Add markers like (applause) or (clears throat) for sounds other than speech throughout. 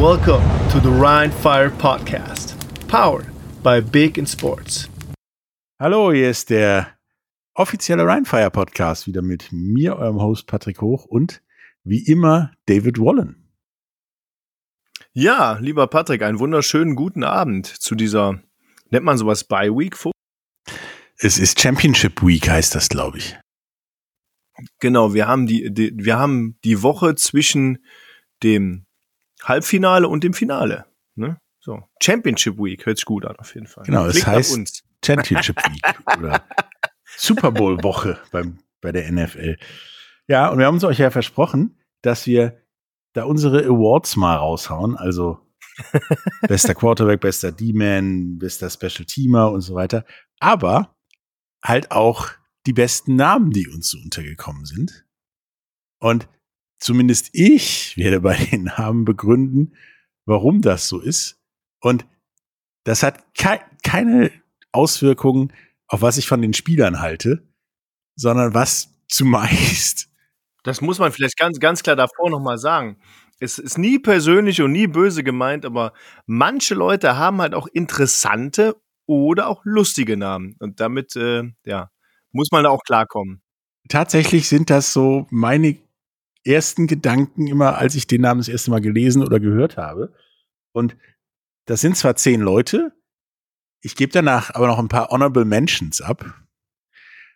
Welcome to the Rhine Fire Podcast, powered by Big in Sports. Hallo, hier ist der offizielle Rheinfire Podcast wieder mit mir, eurem Host Patrick Hoch und wie immer David Wallen. Ja, lieber Patrick, einen wunderschönen guten Abend zu dieser, nennt man sowas Bye Week? Es ist Championship Week, heißt das, glaube ich. Genau, wir haben die, die, wir haben die Woche zwischen dem Halbfinale und dem Finale. Ne? So. Championship Week hört sich gut an, auf jeden Fall. Genau, es heißt Championship (laughs) Week oder Super Bowl Woche beim, bei der NFL. Ja, und wir haben es euch ja versprochen, dass wir da unsere Awards mal raushauen, also (laughs) bester Quarterback, bester D-Man, bester Special Teamer und so weiter, aber halt auch die besten Namen, die uns so untergekommen sind. Und zumindest ich werde bei den Namen begründen, warum das so ist. Und das hat ke keine Auswirkungen auf was ich von den Spielern halte, sondern was zumeist. (laughs) Das muss man vielleicht ganz, ganz klar davor nochmal sagen. Es ist nie persönlich und nie böse gemeint, aber manche Leute haben halt auch interessante oder auch lustige Namen. Und damit, äh, ja, muss man da auch klarkommen. Tatsächlich sind das so meine ersten Gedanken immer, als ich den Namen das erste Mal gelesen oder gehört habe. Und das sind zwar zehn Leute, ich gebe danach aber noch ein paar Honorable Mentions ab,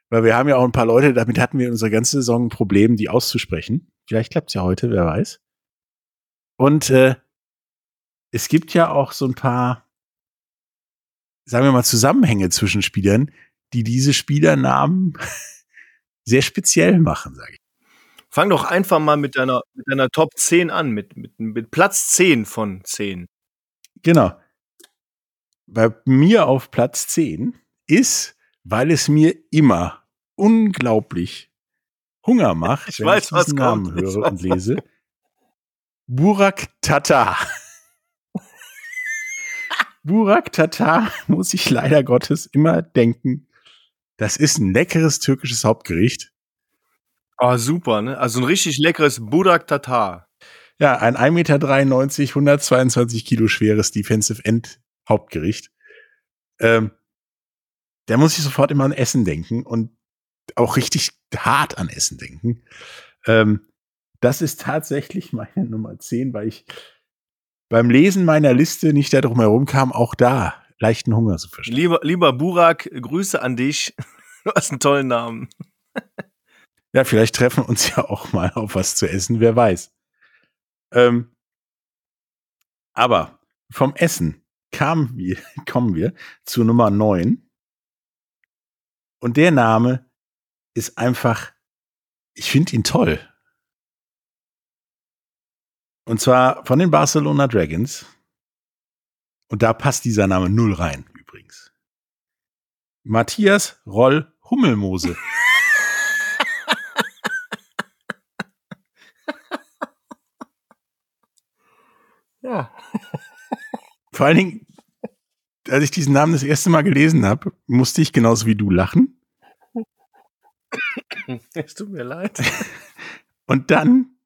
weil wir haben ja auch ein paar Leute, damit hatten wir unsere ganze Saison ein Problem, die auszusprechen. Vielleicht klappt es ja heute, wer weiß. Und äh, es gibt ja auch so ein paar, sagen wir mal, Zusammenhänge zwischen Spielern, die diese Spielernamen (laughs) sehr speziell machen, sage ich. Fang doch einfach mal mit deiner, mit deiner Top 10 an, mit, mit, mit Platz 10 von 10. Genau. Bei mir auf Platz 10 ist, weil es mir immer unglaublich Hunger (laughs) macht, ich wenn weiß, ich diesen Namen kommt. höre und lese. Burak Tata. (laughs) Burak Tata muss ich leider Gottes immer denken. Das ist ein leckeres türkisches Hauptgericht. Oh, super, ne? Also ein richtig leckeres Burak Tatar. Ja, ein 1,93 Meter, 122 Kilo schweres Defensive End Hauptgericht. Ähm, da muss ich sofort immer an Essen denken und auch richtig hart an Essen denken. Ähm, das ist tatsächlich (laughs) meine Nummer 10, weil ich beim Lesen meiner Liste nicht darum herum kam, auch da leichten Hunger zu verstehen. Lieber, lieber Burak, Grüße an dich. (laughs) Du hast einen tollen Namen. (laughs) Ja, vielleicht treffen uns ja auch mal auf was zu essen, wer weiß. Ähm, aber vom Essen kamen wir, (laughs) kommen wir zu Nummer 9. Und der Name ist einfach, ich finde ihn toll. Und zwar von den Barcelona Dragons. Und da passt dieser Name null rein, übrigens. Matthias Roll Hummelmose. (laughs) Ja. Vor allen Dingen, als ich diesen Namen das erste Mal gelesen habe, musste ich genauso wie du lachen. Es tut mir leid. (laughs) Und dann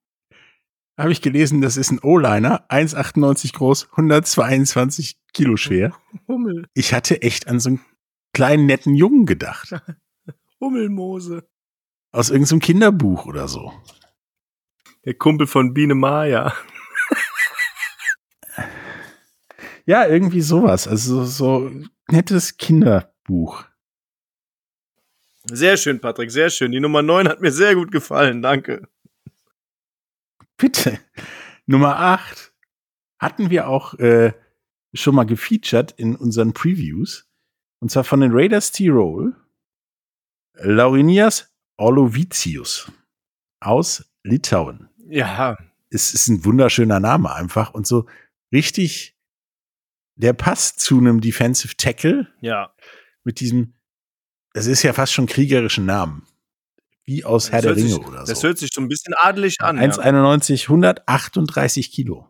habe ich gelesen, das ist ein O-Liner, 1,98 groß, 122 Kilo schwer. Hummel. Ich hatte echt an so einen kleinen, netten Jungen gedacht. (laughs) Hummelmose. Aus irgendeinem Kinderbuch oder so. Der Kumpel von Biene Maya. Ja, irgendwie sowas. Also so nettes Kinderbuch. Sehr schön, Patrick, sehr schön. Die Nummer 9 hat mir sehr gut gefallen, danke. Bitte. Nummer 8 hatten wir auch äh, schon mal gefeatured in unseren Previews. Und zwar von den Raiders T-Roll. Laurinias Olovicius aus Litauen. Ja. Es ist ein wunderschöner Name einfach und so richtig, der passt zu einem Defensive Tackle Ja. mit diesem, es ist ja fast schon kriegerischen Namen. Wie aus Herr der Ringe sich, oder Das so. hört sich so ein bisschen adelig an. Ja. 1,91, 138 Kilo.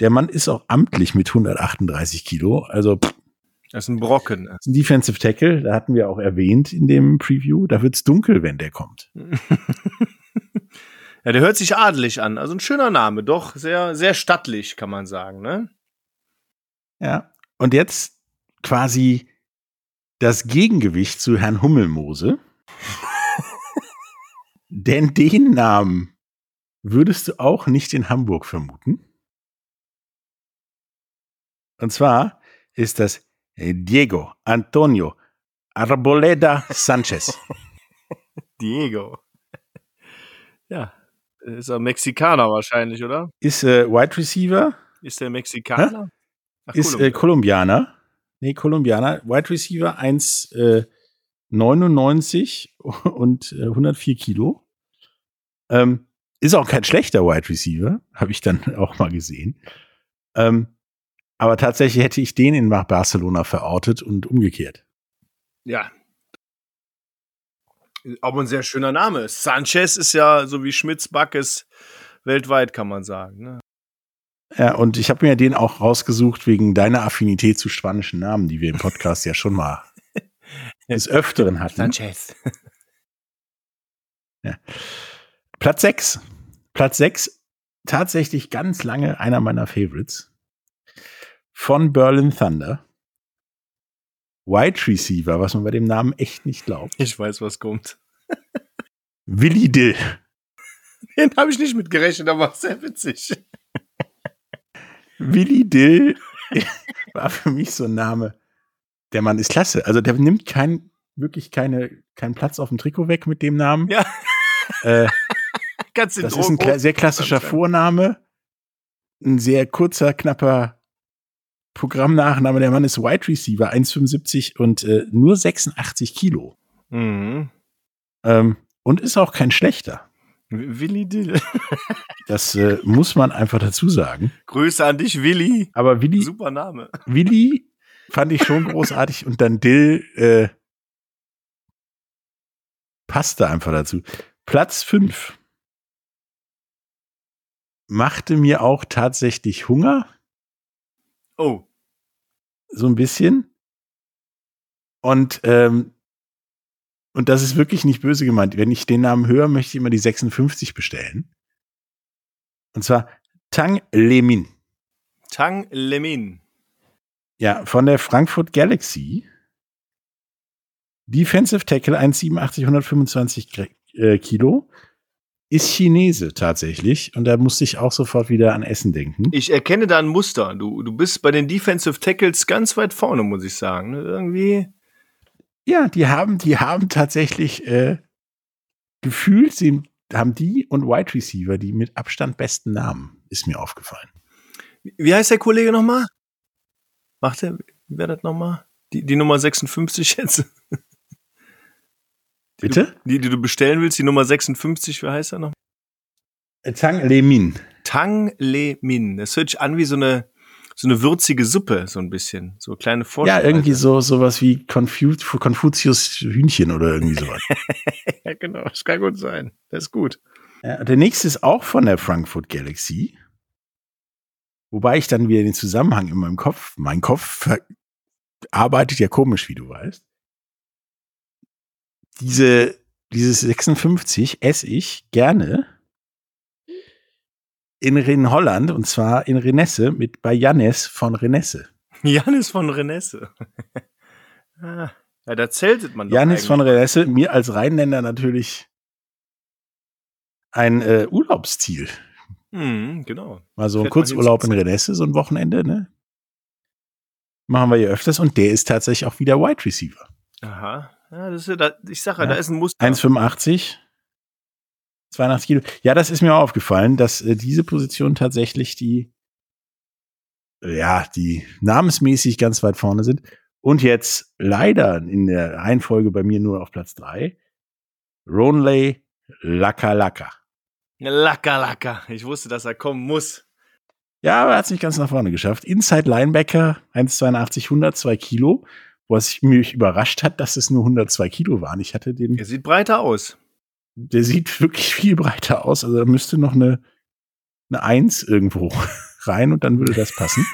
Der Mann ist auch amtlich mit 138 Kilo. Also pff, Das ist ein Brocken. ist ein Defensive Tackle, da hatten wir auch erwähnt in dem Preview. Da wird's dunkel, wenn der kommt. (laughs) Ja, der hört sich adelig an. Also ein schöner Name, doch sehr, sehr stattlich, kann man sagen, ne? Ja. Und jetzt quasi das Gegengewicht zu Herrn Hummelmose. (laughs) Denn den Namen würdest du auch nicht in Hamburg vermuten. Und zwar ist das Diego Antonio Arboleda Sanchez. (laughs) Diego. Ja, ist er Mexikaner wahrscheinlich, oder? Ist äh, Wide Receiver. Ist der Mexikaner? Ach, ist äh, Kolumbianer. Nee, Kolumbianer. Wide Receiver 1,99 äh, (laughs) und äh, 104 Kilo. Ähm, ist auch kein schlechter Wide Receiver, habe ich dann (laughs) auch mal gesehen. Ähm, aber tatsächlich hätte ich den in Barcelona verortet und umgekehrt. Ja. Aber ein sehr schöner Name. Sanchez ist ja so wie Schmitz Backes weltweit, kann man sagen. Ne? Ja, und ich habe mir den auch rausgesucht wegen deiner Affinität zu spanischen Namen, die wir im Podcast ja schon mal (laughs) des Öfteren hatten. Sanchez. Ja. Platz 6. Platz 6, tatsächlich ganz lange einer meiner Favorites. Von Berlin Thunder. Wide Receiver, was man bei dem Namen echt nicht glaubt. Ich weiß, was kommt. Willi Dill. (laughs) Den habe ich nicht mitgerechnet, aber sehr witzig. Willi Dill (laughs) war für mich so ein Name. Der Mann ist klasse. Also der nimmt kein, wirklich keine, keinen Platz auf dem Trikot weg mit dem Namen. Ja. Äh, (laughs) das ist ein kla sehr klassischer Vorname. Ein sehr kurzer, knapper Programmnachname. Der Mann ist Wide Receiver, 1,75 und äh, nur 86 Kilo. Mhm. Ähm, und ist auch kein schlechter. Willi Dill. (laughs) das äh, muss man einfach dazu sagen. Grüße an dich, Willi. Aber Willi. Super Name. Willi fand ich schon großartig und dann Dill äh, passte einfach dazu. Platz 5 machte mir auch tatsächlich Hunger. Oh. So ein bisschen. Und, ähm, und das ist wirklich nicht böse gemeint. Wenn ich den Namen höre, möchte ich immer die 56 bestellen. Und zwar Tang Lemin. Tang Lemin. Ja, von der Frankfurt Galaxy. Defensive Tackle 1,87, 125 äh, Kilo. Ist Chinese tatsächlich. Und da musste ich auch sofort wieder an Essen denken. Ich erkenne da ein Muster. Du, du bist bei den Defensive Tackles ganz weit vorne, muss ich sagen. Irgendwie. Ja, die haben, die haben tatsächlich äh, gefühlt, sie haben die und Wide Receiver die mit Abstand besten Namen, ist mir aufgefallen. Wie heißt der Kollege nochmal? Macht er, wie wäre das nochmal? Die, die Nummer 56 jetzt? Bitte? Die, die du bestellen willst, die Nummer 56, wie heißt er noch? Tang Le Min. Tang Le Min. Das hört sich an wie so eine, so eine würzige Suppe, so ein bisschen. So kleine Vorspeise. Ja, irgendwie so sowas wie Confu Konfuzius Hühnchen oder irgendwie sowas. (laughs) ja, genau. Das kann gut sein. Das ist gut. Ja, der nächste ist auch von der Frankfurt Galaxy. Wobei ich dann wieder den Zusammenhang in meinem Kopf, mein Kopf arbeitet ja komisch, wie du weißt diese, dieses 56 esse ich gerne in, in Holland und zwar in Renesse mit bei Jannes von Renesse. Jannis von Renesse. (laughs) ah, ja, da zeltet man doch Jannis von Renesse, mir als Rheinländer natürlich ein äh, Urlaubsziel. Mhm, genau. Mal so ein Kurzurlaub in Renesse, so ein Wochenende, ne? Machen wir ja öfters und der ist tatsächlich auch wieder Wide Receiver. Aha. Ja, das ist, ich sage, ja, da ist ein Muster. 1,85. 82 Kilo. Ja, das ist mir auch aufgefallen, dass äh, diese Position tatsächlich die, ja, die namensmäßig ganz weit vorne sind. Und jetzt leider in der Reihenfolge bei mir nur auf Platz 3. Ronley Laka Laka. Laka Laka. Ich wusste, dass er kommen muss. Ja, aber er hat es nicht ganz nach vorne geschafft. Inside Linebacker, 1,82, 102 Kilo was mich überrascht hat, dass es nur 102 Kilo waren. Ich hatte den. Der sieht breiter aus. Der sieht (laughs) wirklich viel breiter aus. Also da müsste noch eine, eine Eins irgendwo (laughs) rein und dann würde das passen.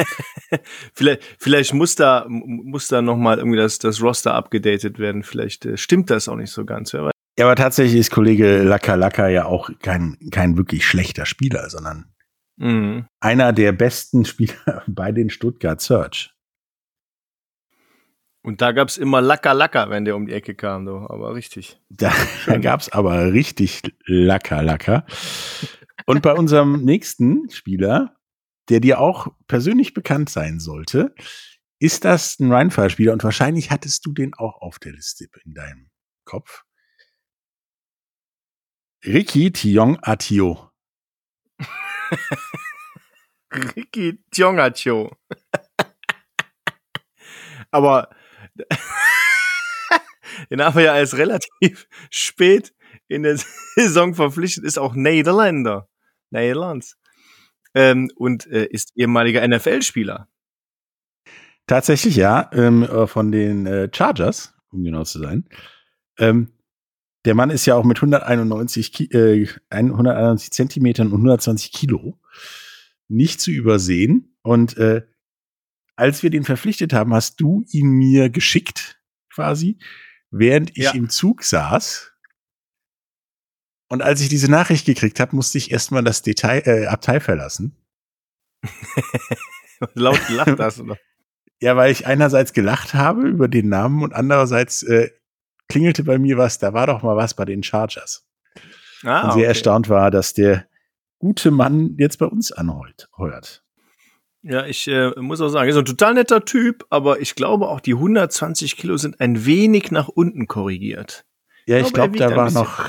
(laughs) vielleicht, vielleicht muss da, muss da noch mal irgendwie das, das Roster abgedatet werden. Vielleicht äh, stimmt das auch nicht so ganz. Ja, aber tatsächlich ist Kollege Laka Laka ja auch kein, kein wirklich schlechter Spieler, sondern mhm. einer der besten Spieler bei den Stuttgart Search. Und da gab's immer Lacker Lacker, wenn der um die Ecke kam, du. aber richtig. Da, da (laughs) (laughs) gab's aber richtig Lacker Lacker. Und bei unserem nächsten Spieler, der dir auch persönlich bekannt sein sollte, ist das ein Rheinfall-Spieler und wahrscheinlich hattest du den auch auf der Liste in deinem Kopf. Ricky Tiong Atio. (laughs) Ricky Tiong Atio. Aber (laughs) den haben wir ja als relativ spät in der (laughs) Saison verpflichtet, ist auch Niederländer. Nederlands. Ähm, und äh, ist ehemaliger NFL-Spieler. Tatsächlich ja, ähm, äh, von den äh, Chargers, um genau zu sein. Ähm, der Mann ist ja auch mit 191, Ki äh, 191 Zentimetern und 120 Kilo nicht zu übersehen. Und äh, als wir den verpflichtet haben, hast du ihn mir geschickt, quasi, während ich ja. im Zug saß. Und als ich diese Nachricht gekriegt habe, musste ich erstmal das Detail, äh, Abteil verlassen. (laughs) Laut gelacht hast du noch. Ja, weil ich einerseits gelacht habe über den Namen und andererseits äh, klingelte bei mir was, da war doch mal was bei den Chargers. Ah, und sehr okay. erstaunt war, dass der gute Mann jetzt bei uns anheuert. Ja, ich äh, muss auch sagen, er ist ein total netter Typ, aber ich glaube auch die 120 Kilo sind ein wenig nach unten korrigiert. Ja, ich glaube, glaub, da war noch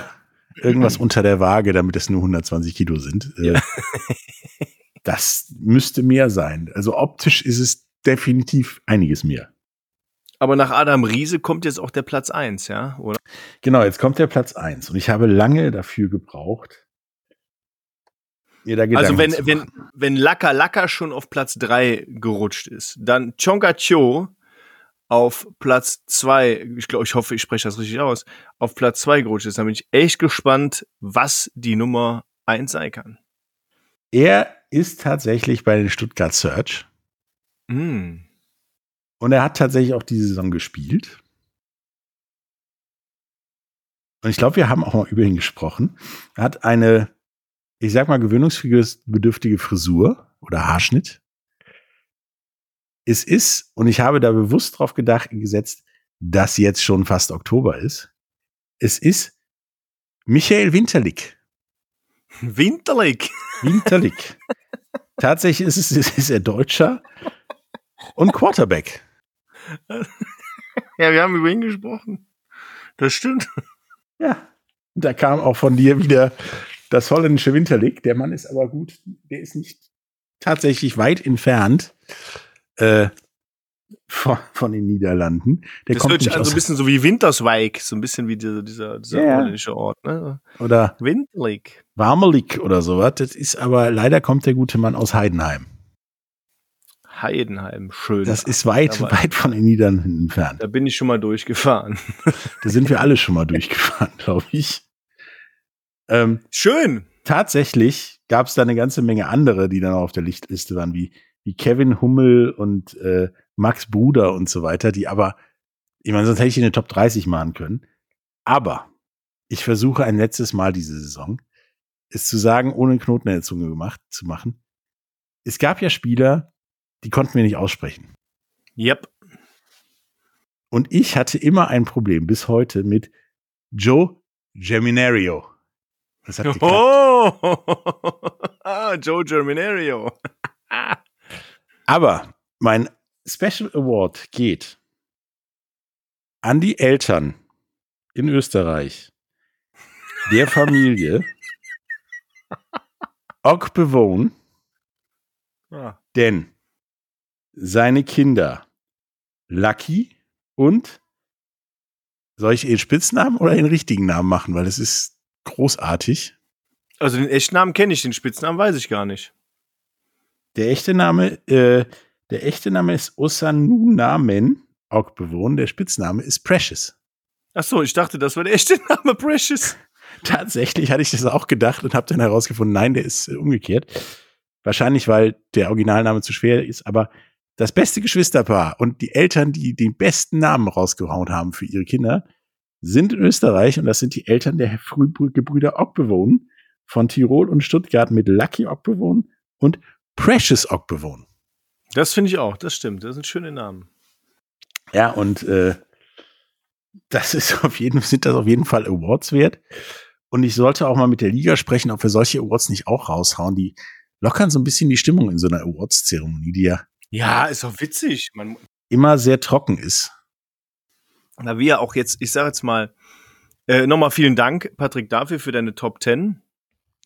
irgendwas unter der Waage, damit es nur 120 Kilo sind. Äh, ja. (laughs) das müsste mehr sein. Also optisch ist es definitiv einiges mehr. Aber nach Adam Riese kommt jetzt auch der Platz 1, ja, oder? Genau, jetzt kommt der Platz 1. Und ich habe lange dafür gebraucht, mir da Gedanken Also wenn, wenn, wenn Laka Laka schon auf Platz 3 gerutscht ist, dann Chonga Cho auf Platz 2, ich glaube, ich hoffe, ich spreche das richtig aus, auf Platz 2 gerutscht ist, dann bin ich echt gespannt, was die Nummer 1 sein kann. Er ist tatsächlich bei den Stuttgart Search. Mm. Und er hat tatsächlich auch diese Saison gespielt. Und ich glaube, wir haben auch mal über ihn gesprochen. Er hat eine ich sag mal, gewöhnungsbedürftige Frisur oder Haarschnitt. Es ist, und ich habe da bewusst drauf gedacht, gesetzt, dass jetzt schon fast Oktober ist. Es ist Michael Winterlick. Winterlick? Winterlick. (laughs) Tatsächlich ist es, ist er Deutscher und Quarterback. Ja, wir haben über ihn gesprochen. Das stimmt. Ja. Da kam auch von dir wieder das holländische Winterlick. Der Mann ist aber gut, der ist nicht tatsächlich weit entfernt äh, von, von, den Niederlanden. Der das kommt hört sich an so ein bisschen so wie Winterswijk, so ein bisschen wie dieser, dieser, dieser ja. holländische Ort. Ne? Oder Winterlick. Warmelik oder sowas. Das ist aber, leider kommt der gute Mann aus Heidenheim. Heidenheim, schön. Das ist weit, aber weit von den Niederlanden entfernt. Da bin ich schon mal durchgefahren. da sind wir alle schon mal durchgefahren, (laughs) glaube ich. Ähm, Schön. Tatsächlich gab es da eine ganze Menge andere, die dann auf der Lichtliste waren, wie, wie Kevin Hummel und äh, Max Bruder und so weiter, die aber, ich meine, sonst hätte ich in den Top 30 machen können. Aber ich versuche ein letztes Mal diese Saison, es zu sagen, ohne Knoten in der Zunge gemacht zu machen. Es gab ja Spieler, die konnten wir nicht aussprechen. Yep. Und ich hatte immer ein Problem bis heute mit Joe Geminario. Das hat oh, (laughs) ah, Joe Germinario. (laughs) Aber mein Special Award geht an die Eltern in Österreich der Familie (laughs) Ockbewohn, ja. denn seine Kinder Lucky und soll ich ihren Spitznamen oder den richtigen Namen machen, weil es ist großartig. Also den echten Namen kenne ich, den Spitznamen weiß ich gar nicht. Der echte Name, äh, der echte Name ist Osanunamen, auch bewohnt. Der Spitzname ist Precious. Ach so, ich dachte, das war der echte (laughs) Name Precious. (laughs) Tatsächlich hatte ich das auch gedacht und habe dann herausgefunden, nein, der ist äh, umgekehrt. Wahrscheinlich, weil der Originalname zu schwer ist, aber das beste Geschwisterpaar und die Eltern, die den besten Namen rausgehauen haben für ihre Kinder, sind in Österreich und das sind die Eltern der Gebrüder Ockbewohn von Tirol und Stuttgart mit Lucky Ockbewohn und Precious Ockbewohn. Das finde ich auch, das stimmt. Das sind schöne Namen. Ja, und äh, das ist (laughs) auf jeden, sind das auf jeden Fall Awards wert. Und ich sollte auch mal mit der Liga sprechen, ob wir solche Awards nicht auch raushauen. Die lockern so ein bisschen die Stimmung in so einer Awards-Zeremonie, die ja. Ja, ist auch witzig. Man immer sehr trocken ist. Na, wir auch jetzt, ich sage jetzt mal, äh, nochmal vielen Dank, Patrick, dafür für deine Top 10.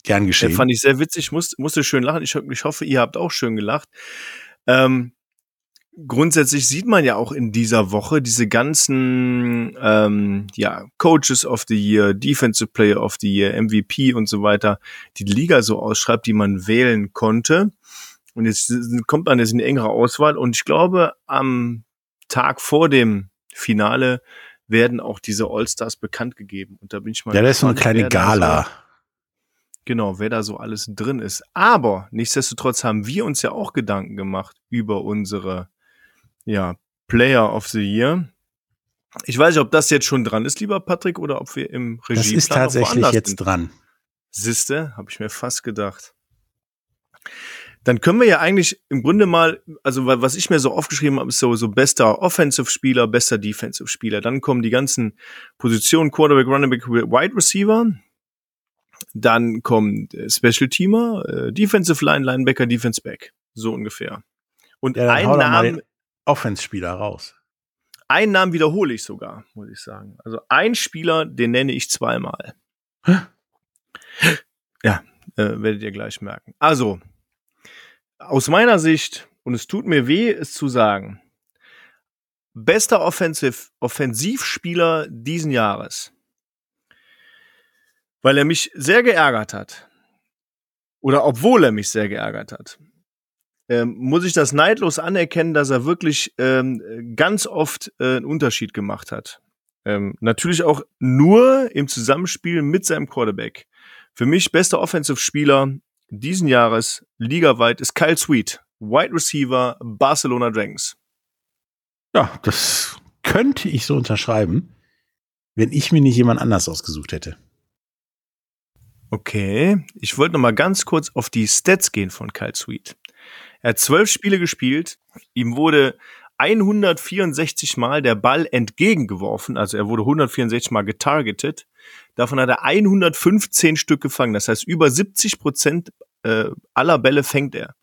Gern geschehen. Äh, fand ich sehr witzig, muss, musste schön lachen. Ich, ich hoffe, ihr habt auch schön gelacht. Ähm, grundsätzlich sieht man ja auch in dieser Woche diese ganzen ähm, ja, Coaches of the Year, Defensive Player of the Year, MVP und so weiter, die die Liga so ausschreibt, die man wählen konnte. Und jetzt kommt man jetzt in eine engere Auswahl und ich glaube, am Tag vor dem Finale werden auch diese All-Stars bekannt gegeben. Und da bin ich mal. Ja, da ist so eine kleine Gala. So, genau, wer da so alles drin ist. Aber nichtsdestotrotz haben wir uns ja auch Gedanken gemacht über unsere ja, Player of the Year. Ich weiß nicht, ob das jetzt schon dran ist, lieber Patrick, oder ob wir im Regie. Das ist tatsächlich jetzt sind. dran. Siste, habe ich mir fast gedacht. Dann können wir ja eigentlich im Grunde mal, also was ich mir so aufgeschrieben habe, ist so, so bester Offensive-Spieler, bester Defensive-Spieler. Dann kommen die ganzen Positionen Quarterback, Running Back, Wide Receiver. Dann kommt Special Teamer, äh, Defensive Line, Linebacker, Defense Back. So ungefähr. Und ja, ein Name. Offense-Spieler raus. Einen Namen wiederhole ich sogar, muss ich sagen. Also ein Spieler, den nenne ich zweimal. Hä? Ja, äh, werdet ihr gleich merken. Also, aus meiner Sicht, und es tut mir weh, es zu sagen, bester Offensive, Offensivspieler diesen Jahres, weil er mich sehr geärgert hat, oder obwohl er mich sehr geärgert hat, ähm, muss ich das neidlos anerkennen, dass er wirklich ähm, ganz oft äh, einen Unterschied gemacht hat. Ähm, natürlich auch nur im Zusammenspiel mit seinem Quarterback. Für mich bester Offensive-Spieler diesen Jahres ligaweit ist Kyle Sweet, Wide Receiver Barcelona Dragons. Ja, das könnte ich so unterschreiben, wenn ich mir nicht jemand anders ausgesucht hätte. Okay, ich wollte noch mal ganz kurz auf die Stats gehen von Kyle Sweet. Er hat zwölf Spiele gespielt, ihm wurde 164 Mal der Ball entgegengeworfen, also er wurde 164 Mal getargetet. Davon hat er 115 Stück gefangen, das heißt über 70 Prozent äh, aller Bälle fängt er.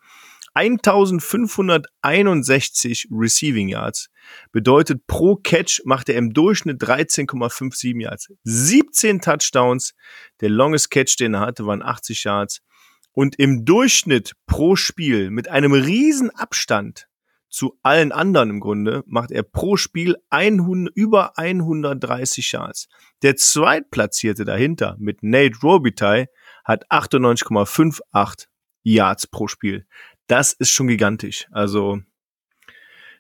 1561 Receiving Yards bedeutet pro Catch macht er im Durchschnitt 13,57 Yards. 17 Touchdowns. Der longest Catch, den er hatte, waren 80 Yards. Und im Durchschnitt pro Spiel mit einem riesen Abstand zu allen anderen im Grunde macht er pro Spiel 100, über 130 Yards. Der Zweitplatzierte dahinter mit Nate Robitaille hat 98,58 Yards pro Spiel. Das ist schon gigantisch. Also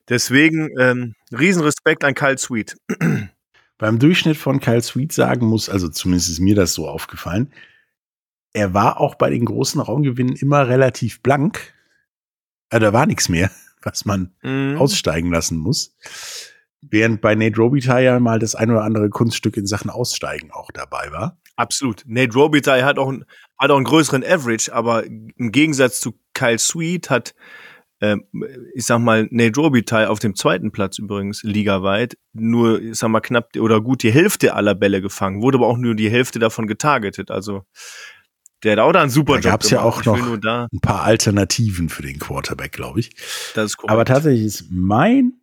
deswegen ähm, Riesenrespekt an Kyle Sweet. (clears throat) Beim Durchschnitt von Kyle Sweet sagen muss, also zumindest ist mir das so aufgefallen, er war auch bei den großen Raumgewinnen immer relativ blank. Also da war nichts mehr was man mhm. aussteigen lassen muss. Während bei Nate Robitaille ja mal das ein oder andere Kunststück in Sachen Aussteigen auch dabei war. Absolut. Nate Robitaille hat auch, ein, hat auch einen größeren Average, aber im Gegensatz zu Kyle Sweet hat, äh, ich sag mal, Nate Robitaille auf dem zweiten Platz übrigens ligaweit nur, ich sag mal, knapp oder gut die Hälfte aller Bälle gefangen, wurde aber auch nur die Hälfte davon getargetet. Also der hat auch da einen super da Job gab's gemacht. ja auch noch ein paar Alternativen für den Quarterback, glaube ich. Das ist korrekt. Aber tatsächlich ist mein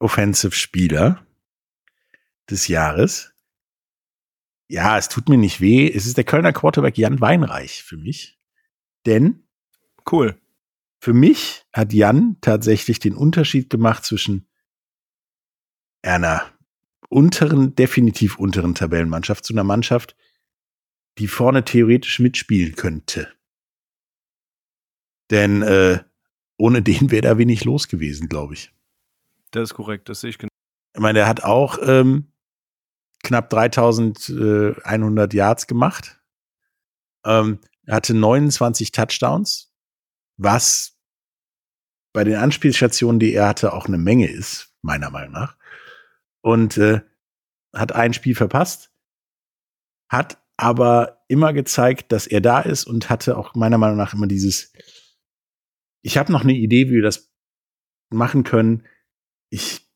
Offensive-Spieler des Jahres, ja, es tut mir nicht weh, es ist der Kölner Quarterback Jan Weinreich für mich. Denn cool. Für mich hat Jan tatsächlich den Unterschied gemacht zwischen einer unteren, definitiv unteren Tabellenmannschaft zu einer Mannschaft, die vorne theoretisch mitspielen könnte. Denn äh, ohne den wäre da wenig los gewesen, glaube ich. Das ist korrekt, das sehe ich genau. Ich meine, er hat auch ähm, knapp 3100 Yards gemacht. Ähm, hatte 29 Touchdowns, was bei den Anspielstationen, die er hatte, auch eine Menge ist, meiner Meinung nach. Und äh, hat ein Spiel verpasst, hat aber immer gezeigt, dass er da ist und hatte auch meiner Meinung nach immer dieses, ich habe noch eine Idee, wie wir das machen können. Ich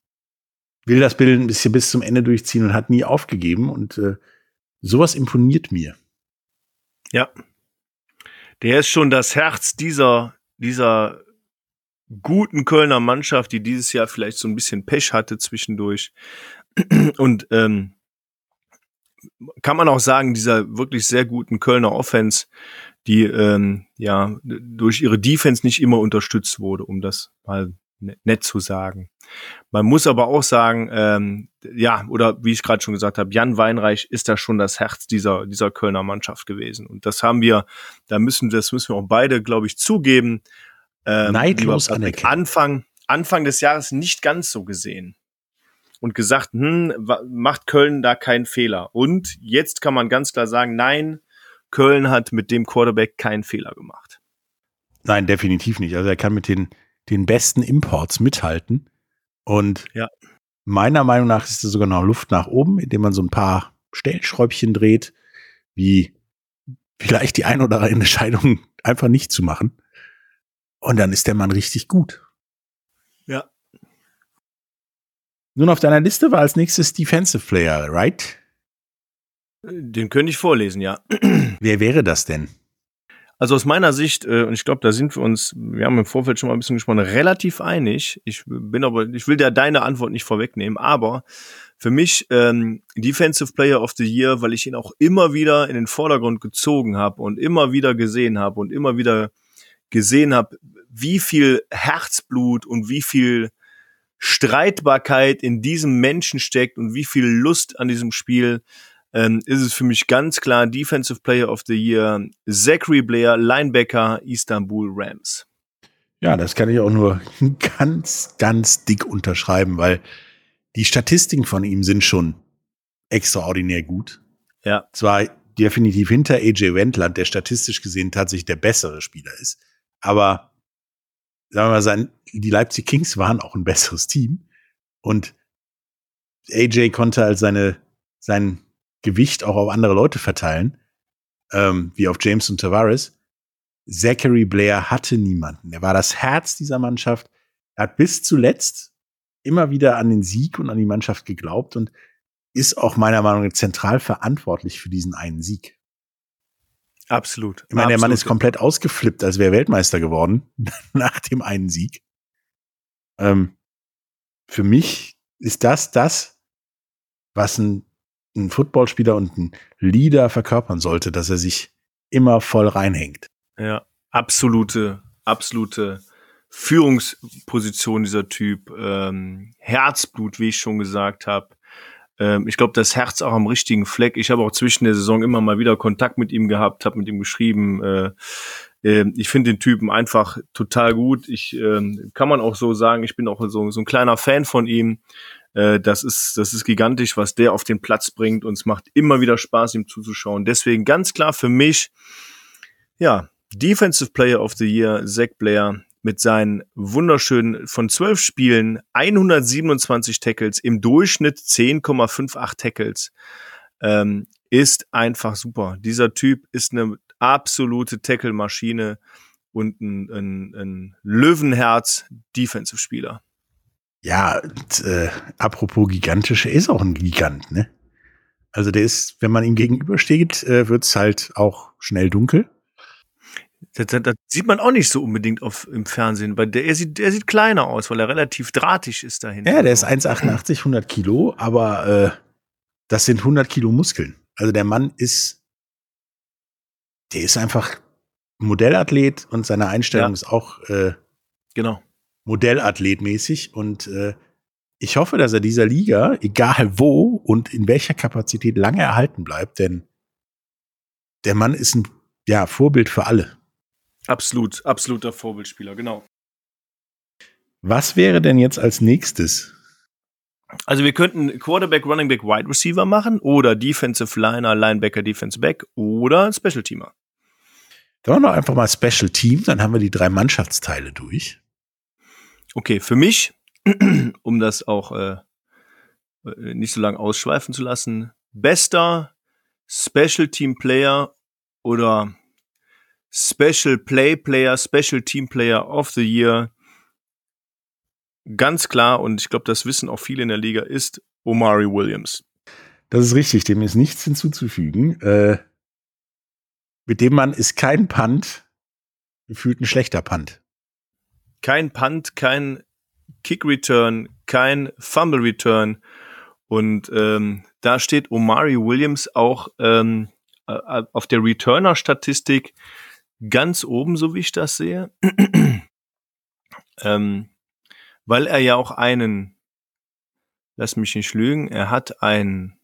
will das Bild ein bisschen bis zum Ende durchziehen und hat nie aufgegeben und äh, sowas imponiert mir. Ja. Der ist schon das Herz dieser, dieser guten Kölner Mannschaft, die dieses Jahr vielleicht so ein bisschen Pech hatte zwischendurch. Und ähm, kann man auch sagen, dieser wirklich sehr guten Kölner Offense, die ähm, ja durch ihre Defense nicht immer unterstützt wurde, um das mal ne-, nett zu sagen. Man muss aber auch sagen, ähm, ja, oder wie ich gerade schon gesagt habe, Jan Weinreich ist da schon das Herz dieser, dieser Kölner Mannschaft gewesen. Und das haben wir, da müssen, das müssen wir auch beide, glaube ich, zugeben. Ähm, Neidlos. Anfang, Anfang des Jahres nicht ganz so gesehen und gesagt, hm, macht Köln da keinen Fehler. Und jetzt kann man ganz klar sagen, nein, Köln hat mit dem Quarterback keinen Fehler gemacht. Nein, definitiv nicht. Also er kann mit den, den besten Imports mithalten. Und ja. meiner Meinung nach ist es sogar noch Luft nach oben, indem man so ein paar Stellschräubchen dreht, wie vielleicht die ein oder andere Entscheidung (laughs) einfach nicht zu machen. Und dann ist der Mann richtig gut. Ja. Nun auf deiner Liste war als nächstes Defensive Player, right? Den könnte ich vorlesen, ja. (clears throat) Wer wäre das denn? Also aus meiner Sicht, äh, und ich glaube, da sind wir uns, wir haben im Vorfeld schon mal ein bisschen gesprochen, relativ einig. Ich bin aber, ich will dir deine Antwort nicht vorwegnehmen, aber für mich ähm, Defensive Player of the Year, weil ich ihn auch immer wieder in den Vordergrund gezogen habe und immer wieder gesehen habe und immer wieder gesehen habe, wie viel Herzblut und wie viel Streitbarkeit in diesem Menschen steckt und wie viel Lust an diesem Spiel, ähm, ist es für mich ganz klar Defensive Player of the Year, Zachary Blair, Linebacker, Istanbul Rams. Ja, das kann ich auch nur (laughs) ganz, ganz dick unterschreiben, weil die Statistiken von ihm sind schon extraordinär gut. Ja. Zwar definitiv hinter AJ Wendland, der statistisch gesehen tatsächlich der bessere Spieler ist, aber sagen wir mal, sein, die Leipzig Kings waren auch ein besseres Team. Und AJ konnte als seine, sein Gewicht auch auf andere Leute verteilen, ähm, wie auf James und Tavares. Zachary Blair hatte niemanden. Er war das Herz dieser Mannschaft. Er hat bis zuletzt immer wieder an den Sieg und an die Mannschaft geglaubt und ist auch meiner Meinung nach zentral verantwortlich für diesen einen Sieg. Absolut. Ich meine, der Mann ist komplett ausgeflippt, als wäre Weltmeister geworden (laughs) nach dem einen Sieg. Ähm, für mich ist das das, was ein, ein Footballspieler und ein Leader verkörpern sollte, dass er sich immer voll reinhängt. Ja, absolute, absolute Führungsposition dieser Typ. Ähm, Herzblut, wie ich schon gesagt habe. Ähm, ich glaube, das Herz auch am richtigen Fleck. Ich habe auch zwischen der Saison immer mal wieder Kontakt mit ihm gehabt, habe mit ihm geschrieben. Äh, äh, ich finde den Typen einfach total gut. Ich äh, kann man auch so sagen, ich bin auch so, so ein kleiner Fan von ihm. Äh, das ist, das ist gigantisch, was der auf den Platz bringt und es macht immer wieder Spaß, ihm zuzuschauen. Deswegen ganz klar für mich, ja, Defensive Player of the Year, Zach Blair, mit seinen wunderschönen von zwölf Spielen 127 Tackles, im Durchschnitt 10,58 Tackles, ähm, ist einfach super. Dieser Typ ist eine absolute Tackle-Maschine und ein, ein, ein Löwenherz-Defensive-Spieler. Ja, und, äh, apropos gigantisch, er ist auch ein Gigant, ne? Also der ist, wenn man ihm gegenübersteht, äh, wird es halt auch schnell dunkel. Das, das, das, sieht man auch nicht so unbedingt auf, im Fernsehen, weil der, er, sieht, der sieht kleiner aus, weil er relativ drahtig ist dahinter. Ja, der ist 1,88, 100 Kilo, aber äh, das sind 100 Kilo Muskeln. Also der Mann ist, der ist einfach Modellathlet und seine Einstellung ja. ist auch äh, genau. Modellathletmäßig und äh, ich hoffe, dass er dieser Liga, egal wo und in welcher Kapazität, lange erhalten bleibt, denn der Mann ist ein ja, Vorbild für alle. Absolut, absoluter Vorbildspieler, genau. Was wäre denn jetzt als nächstes? Also wir könnten Quarterback, Running Back, Wide Receiver machen oder Defensive Liner, Linebacker, Defense Back oder Special Teamer. Dann machen wir einfach mal Special Team, dann haben wir die drei Mannschaftsteile durch. Okay, für mich, (clears throat) um das auch äh, äh, nicht so lange ausschweifen zu lassen. Bester Special Team Player oder Special Play Player, Special Team Player of the Year. Ganz klar, und ich glaube, das wissen auch viele in der Liga, ist Omari Williams. Das ist richtig, dem ist nichts hinzuzufügen. Äh, mit dem Mann ist kein Punt gefühlt ein schlechter Punt. Kein Punt, kein Kick Return, kein Fumble Return. Und ähm, da steht Omari Williams auch ähm, äh, auf der Returner-Statistik ganz oben, so wie ich das sehe. (clears throat) ähm, weil er ja auch einen, lass mich nicht lügen, er hat ein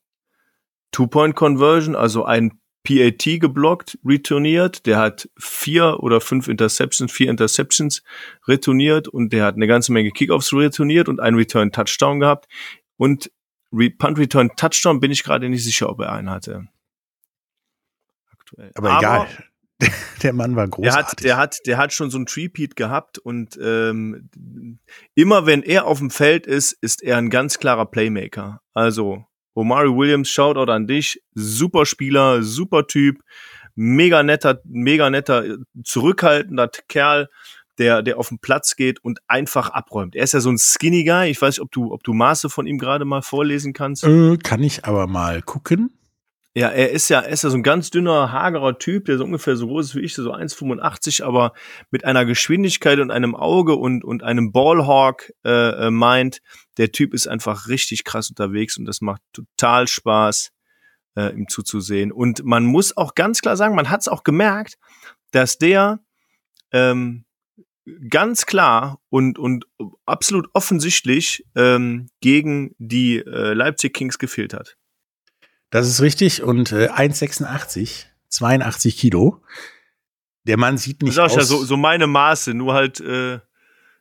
Two-Point-Conversion, also ein PAT geblockt, returniert. Der hat vier oder fünf Interceptions, vier Interceptions retourniert und der hat eine ganze Menge Kickoffs retourniert und einen Return Touchdown gehabt. Und Re Punt Return Touchdown bin ich gerade nicht sicher, ob er einen hatte. Aktuell. Aber, Aber egal. (laughs) Der Mann war großartig. Der hat, der hat, der hat schon so ein Treepeat gehabt und ähm, immer wenn er auf dem Feld ist, ist er ein ganz klarer Playmaker. Also Omari Williams, Shoutout an dich. Super Spieler, super Typ, mega netter, mega netter, zurückhaltender Kerl, der, der auf den Platz geht und einfach abräumt. Er ist ja so ein Skinny Guy. Ich weiß nicht, ob du, ob du Maße von ihm gerade mal vorlesen kannst. Äh, kann ich aber mal gucken. Ja, er ist ja, er ist ja so ein ganz dünner, hagerer Typ, der so ungefähr so groß ist wie ich, so 1,85, aber mit einer Geschwindigkeit und einem Auge und, und einem Ballhawk äh, äh, meint, der Typ ist einfach richtig krass unterwegs und das macht total Spaß, äh, ihm zuzusehen. Und man muss auch ganz klar sagen, man hat es auch gemerkt, dass der ähm, ganz klar und, und absolut offensichtlich ähm, gegen die äh, Leipzig Kings gefehlt hat. Das ist richtig. Und äh, 1,86, 82 Kilo. Der Mann sieht nicht das ist aus. Ja, so, so meine Maße, nur halt äh,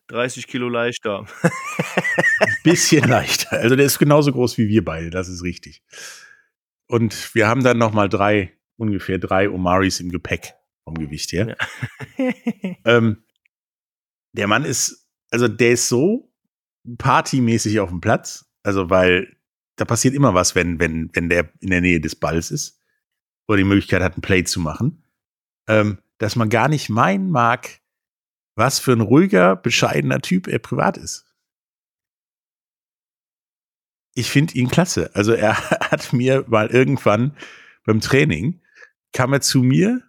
30 Kilo leichter. Ein (laughs) bisschen leichter. Also der ist genauso groß wie wir beide, das ist richtig. Und wir haben dann noch mal drei, ungefähr drei Omaris im Gepäck vom Gewicht her. Ja. (laughs) (laughs) ähm, der Mann ist, also der ist so partymäßig auf dem Platz, also weil da passiert immer was, wenn, wenn, wenn der in der Nähe des Balls ist oder die Möglichkeit hat, ein Play zu machen, ähm, dass man gar nicht meinen mag, was für ein ruhiger, bescheidener Typ er privat ist. Ich finde ihn klasse. Also er (laughs) hat mir mal irgendwann beim Training, kam er zu mir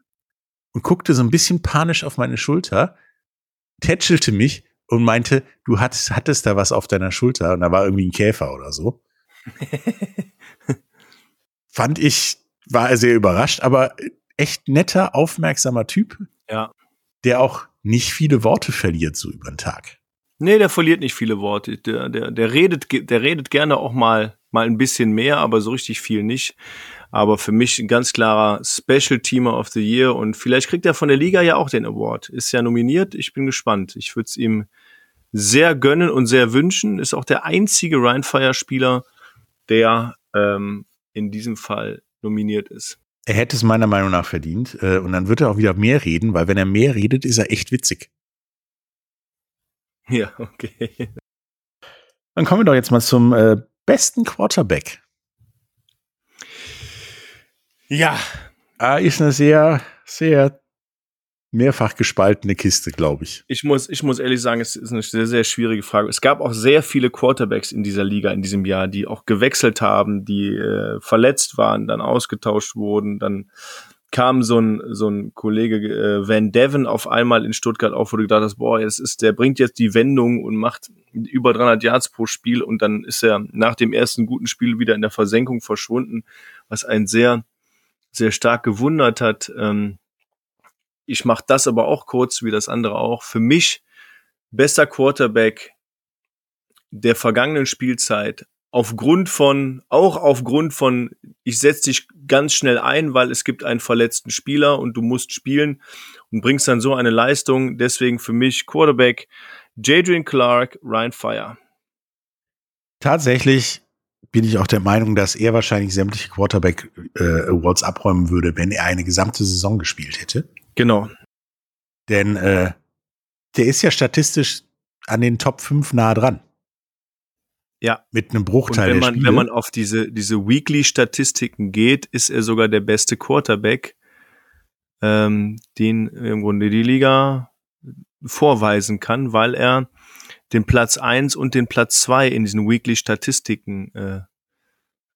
und guckte so ein bisschen panisch auf meine Schulter, tätschelte mich und meinte, du hattest, hattest da was auf deiner Schulter und da war irgendwie ein Käfer oder so. (laughs) Fand ich, war sehr überrascht, aber echt netter, aufmerksamer Typ. Ja. Der auch nicht viele Worte verliert so über den Tag. Nee, der verliert nicht viele Worte. Der, der, der redet, der redet gerne auch mal, mal ein bisschen mehr, aber so richtig viel nicht. Aber für mich ein ganz klarer Special Teamer of the Year und vielleicht kriegt er von der Liga ja auch den Award. Ist ja nominiert. Ich bin gespannt. Ich würde es ihm sehr gönnen und sehr wünschen. Ist auch der einzige Rheinfire-Spieler, der ähm, in diesem Fall nominiert ist. Er hätte es meiner Meinung nach verdient. Äh, und dann wird er auch wieder mehr reden, weil wenn er mehr redet, ist er echt witzig. (laughs) Ja, okay. Dann kommen wir doch jetzt mal zum äh, besten Quarterback. Ja. Ah, ist eine sehr, sehr mehrfach gespaltene Kiste, glaube ich. Ich muss, ich muss ehrlich sagen, es ist eine sehr, sehr schwierige Frage. Es gab auch sehr viele Quarterbacks in dieser Liga in diesem Jahr, die auch gewechselt haben, die äh, verletzt waren, dann ausgetauscht wurden, dann kam so ein, so ein Kollege äh, Van Devon auf einmal in Stuttgart auf, wo du gedacht hast, boah, jetzt ist, der bringt jetzt die Wendung und macht über 300 Yards pro Spiel und dann ist er nach dem ersten guten Spiel wieder in der Versenkung verschwunden, was einen sehr, sehr stark gewundert hat. Ähm, ich mache das aber auch kurz, wie das andere auch. Für mich bester Quarterback der vergangenen Spielzeit aufgrund von, auch aufgrund von, ich setze dich ganz schnell ein, weil es gibt einen verletzten Spieler und du musst spielen und bringst dann so eine Leistung. Deswegen für mich Quarterback Jadrian Clark, Ryan Fire. Tatsächlich bin ich auch der Meinung, dass er wahrscheinlich sämtliche Quarterback äh, abräumen würde, wenn er eine gesamte Saison gespielt hätte. Genau. Denn äh, der ist ja statistisch an den Top 5 nah dran. Ja. Mit einem Bruchteil Und wenn man, wenn man auf diese, diese Weekly-Statistiken geht, ist er sogar der beste Quarterback, ähm, den im Grunde die Liga vorweisen kann, weil er den Platz eins und den Platz zwei in diesen Weekly-Statistiken äh,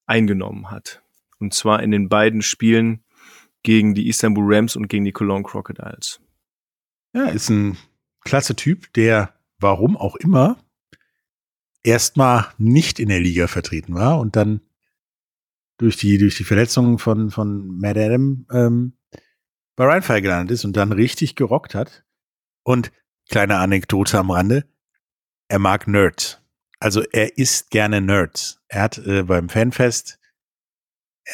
eingenommen hat. Und zwar in den beiden Spielen gegen die Istanbul Rams und gegen die Cologne Crocodiles. Ja, ist ein klasse Typ, der, warum auch immer, erstmal nicht in der Liga vertreten war und dann durch die, durch die Verletzungen von, von Matt Adam ähm, bei Rheinfire gelandet ist und dann richtig gerockt hat. Und kleine Anekdote am Rande, er mag Nerds. Also er isst gerne Nerds. Er hat äh, beim Fanfest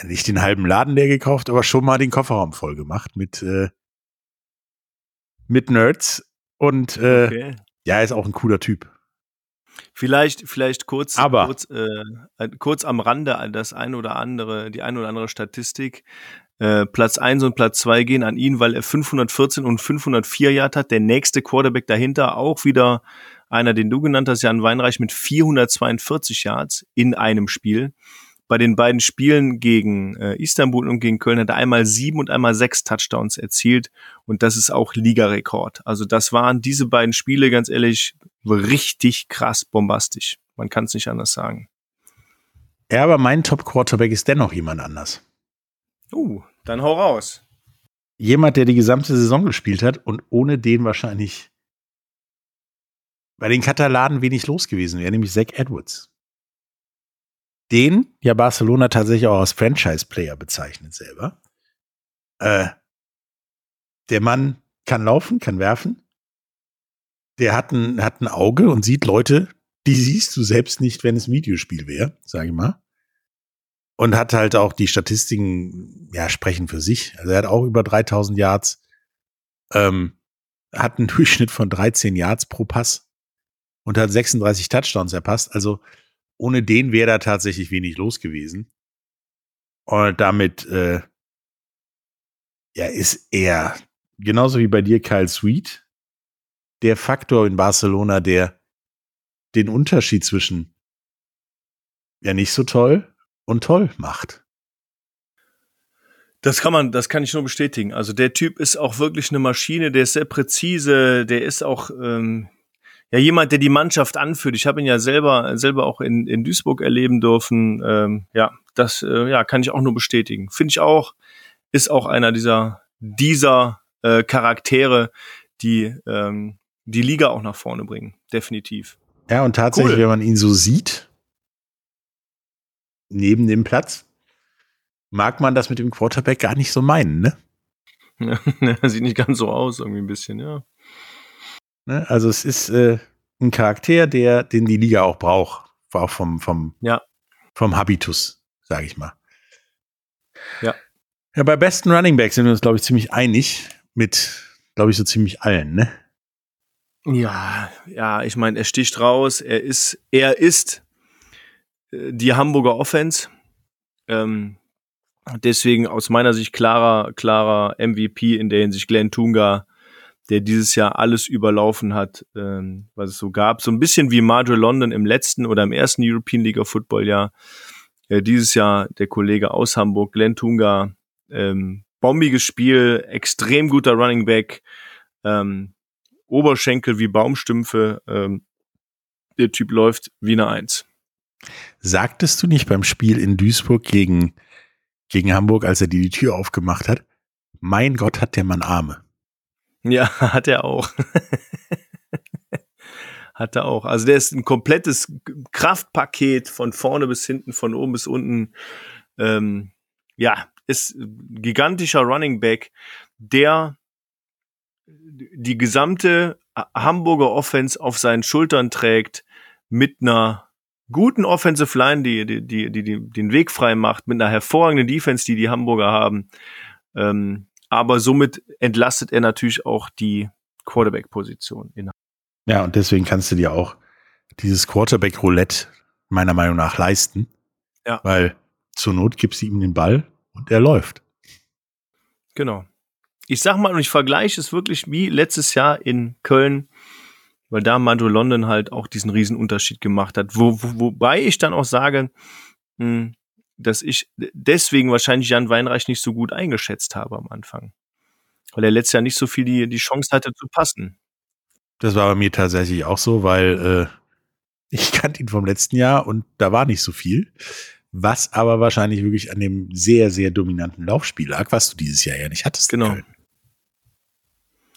nicht den halben Laden leer gekauft, aber schon mal den Kofferraum voll gemacht mit, äh, mit Nerds. Und äh, Okay. ja, er ist auch ein cooler Typ. Vielleicht, vielleicht kurz, Aber- kurz, äh, kurz am Rande das ein oder andere, die ein oder andere Statistik. Äh, Platz 1 und Platz 2 gehen an ihn, weil er 514 und 504 Yard hat. Der nächste Quarterback dahinter auch wieder einer, den du genannt hast, Jan Weinreich mit 442 Yards in einem Spiel. Bei den beiden Spielen gegen äh, Istanbul und gegen Köln hat er einmal sieben und einmal sechs Touchdowns erzielt und das ist auch Ligarekord. Also das waren diese beiden Spiele, ganz ehrlich, richtig krass bombastisch. Man kann es nicht anders sagen. Ja, aber mein Top-Quarterback ist dennoch jemand anders. Uh, dann hau raus. Jemand, der die gesamte Saison gespielt hat und ohne den wahrscheinlich bei den Katalanen wenig los gewesen wäre, nämlich Zach Edwards. Den ja Barcelona tatsächlich auch als Franchise-Player bezeichnet selber. Äh, der Mann kann laufen, kann werfen. Der hat ein, hat ein Auge und sieht Leute, die siehst du selbst nicht, wenn es ein Videospiel wäre, sage ich mal. Und hat halt auch die Statistiken, ja, sprechen für sich. Also er hat auch über 3000 Yards, ähm, hat einen (laughs) Durchschnitt von 13 Yards pro Pass und hat 36 Touchdowns erpasst. Also ohne den wäre da tatsächlich wenig los gewesen. Und damit, äh, ja, ist er, genauso wie bei dir Kyle Sweet, der Faktor in Barcelona, der den Unterschied zwischen ja nicht so toll und toll macht. Das kann man, das kann ich nur bestätigen. Also der Typ ist auch wirklich eine Maschine, der ist sehr präzise, der ist auch ähm, ja jemand, der die Mannschaft anführt. Ich habe ihn ja selber selber auch in, in Duisburg erleben dürfen. Ähm, ja, das äh, ja kann ich auch nur bestätigen. Finde ich auch, ist auch einer dieser dieser äh, Charaktere, die ähm, die Liga auch nach vorne bringen. Definitiv. Ja, und tatsächlich, Cool. wenn man ihn so sieht, neben dem Platz, mag man das mit dem Quarterback gar nicht so meinen, ne? (laughs) Sieht nicht ganz so aus, irgendwie ein bisschen, ja. Ne? Also es ist äh, ein Charakter, der, den die Liga auch braucht. Auch vom, vom, Ja. vom Habitus, sage ich mal. Ja. Ja, bei besten Running Backs sind wir uns, glaube ich, ziemlich einig mit, glaube ich, so ziemlich allen, ne? Ja, ja, ich meine, er sticht raus. Er ist, er ist äh, die Hamburger Offense. Ähm, deswegen aus meiner Sicht klarer, klarer MVP in der Hinsicht Glenn Tunga, der dieses Jahr alles überlaufen hat, ähm, was es so gab. So ein bisschen wie Marjorie London im letzten oder im ersten European League of Football Jahr. Äh, dieses Jahr der Kollege aus Hamburg, Glenn Tunga, ähm, bombiges Spiel, extrem guter Running Back. Ähm, Oberschenkel wie Baumstümpfe. Ähm, der Typ läuft wie eine Eins. Sagtest du nicht beim Spiel in Duisburg gegen, gegen Hamburg, als er dir die Tür aufgemacht hat, mein Gott, hat der Mann Arme. Ja, (laughs) hat er auch. (laughs) hat er auch. Also der ist ein komplettes Kraftpaket von vorne bis hinten, von oben bis unten. Ähm, ja, ist gigantischer Running Back, der die gesamte Hamburger Offense auf seinen Schultern trägt mit einer guten Offensive Line, die, die, die, die, die den Weg frei macht, mit einer hervorragenden Defense, die die Hamburger haben. Ähm, aber somit entlastet er natürlich auch die Quarterback-Position. Ja, und deswegen kannst du dir auch dieses Quarterback-Roulette meiner Meinung nach leisten. Ja. Weil zur Not gibst du ihm den Ball und er läuft. Genau. Ich sag mal, und ich vergleiche es wirklich wie letztes Jahr in Köln weil da Mando London halt auch diesen Riesenunterschied gemacht hat. Wo, wo, wobei ich dann auch sage, mh, hm, dass ich deswegen wahrscheinlich Jan Weinreich nicht so gut eingeschätzt habe am Anfang. Weil er letztes Jahr nicht so viel die, die Chance hatte zu passen. Das war bei mir tatsächlich auch so, weil äh, ich kannte ihn vom letzten Jahr und da war nicht so viel. Was aber wahrscheinlich wirklich an dem sehr, sehr dominanten Laufspiel lag, was du dieses Jahr ja nicht hattest. Genau.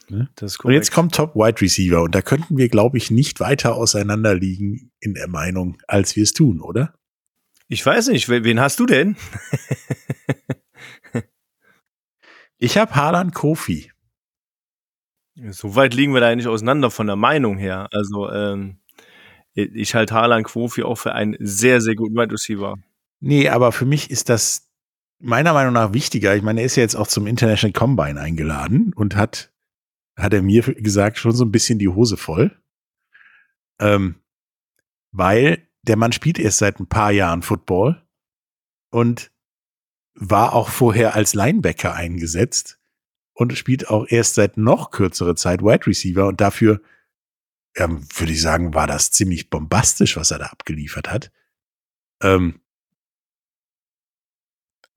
Ne? und jetzt kommt Top Wide Receiver und da könnten wir, glaube ich, nicht weiter auseinander liegen in der Meinung, als wir es tun, oder? Ich weiß nicht, wen hast du denn? (laughs) ich habe Harlan Kofi. So weit liegen wir da nicht auseinander von der Meinung her. Also ähm, ich halte Harlan Kofi auch für einen sehr, sehr guten Wide Receiver. Nee, aber für mich ist das meiner Meinung nach wichtiger. Ich meine, er ist ja jetzt auch zum International Combine eingeladen und hat, hat er mir gesagt, schon so ein bisschen die Hose voll. Ähm, weil der Mann spielt erst seit ein paar Jahren Football und war auch vorher als Linebacker eingesetzt und spielt auch erst seit noch kürzere Zeit Wide Receiver und dafür ähm, würde ich sagen, war das ziemlich bombastisch, was er da abgeliefert hat. Ähm,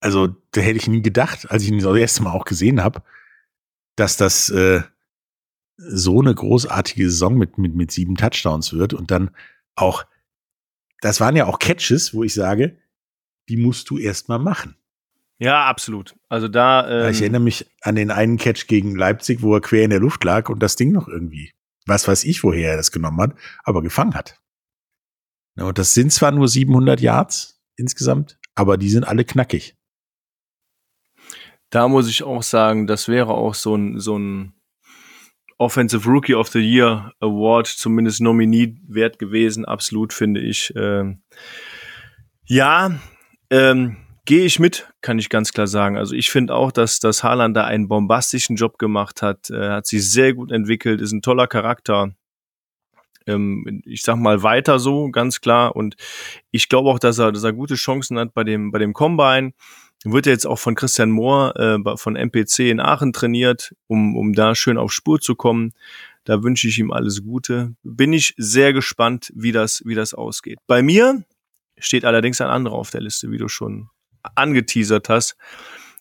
also, da hätte ich nie gedacht, als ich ihn das erste Mal auch gesehen habe, dass das äh, so eine großartige Saison mit, mit, mit sieben Touchdowns wird und dann auch das waren ja auch Catches, wo ich sage, die musst du erst mal machen. Ja, absolut. Also da. Ähm ich erinnere mich an den einen Catch gegen Leipzig, wo er quer in der Luft lag und das Ding noch irgendwie, was weiß ich, woher er das genommen hat, aber gefangen hat. Und das sind zwar nur 700 Yards insgesamt, aber die sind alle knackig. Da muss ich auch sagen, das wäre auch so ein, so ein Offensive Rookie of the Year Award zumindest Nominee wert gewesen, absolut finde ich. Ähm, ja, ähm, gehe ich mit, kann ich ganz klar sagen. Also ich finde auch, dass, dass Haaland da einen bombastischen Job gemacht hat, äh, hat sich sehr gut entwickelt, ist ein toller Charakter. Ähm, ich sag mal weiter so, ganz klar. Und ich glaube auch, dass er, dass er gute Chancen hat bei dem, bei dem Combine wird jetzt auch von Christian Mohr äh, von MPC in Aachen trainiert, um, um da schön auf Spur zu kommen. Da wünsche ich ihm alles Gute. Bin ich sehr gespannt, wie das, wie das ausgeht. Bei mir steht allerdings ein anderer auf der Liste, wie du schon angeteasert hast.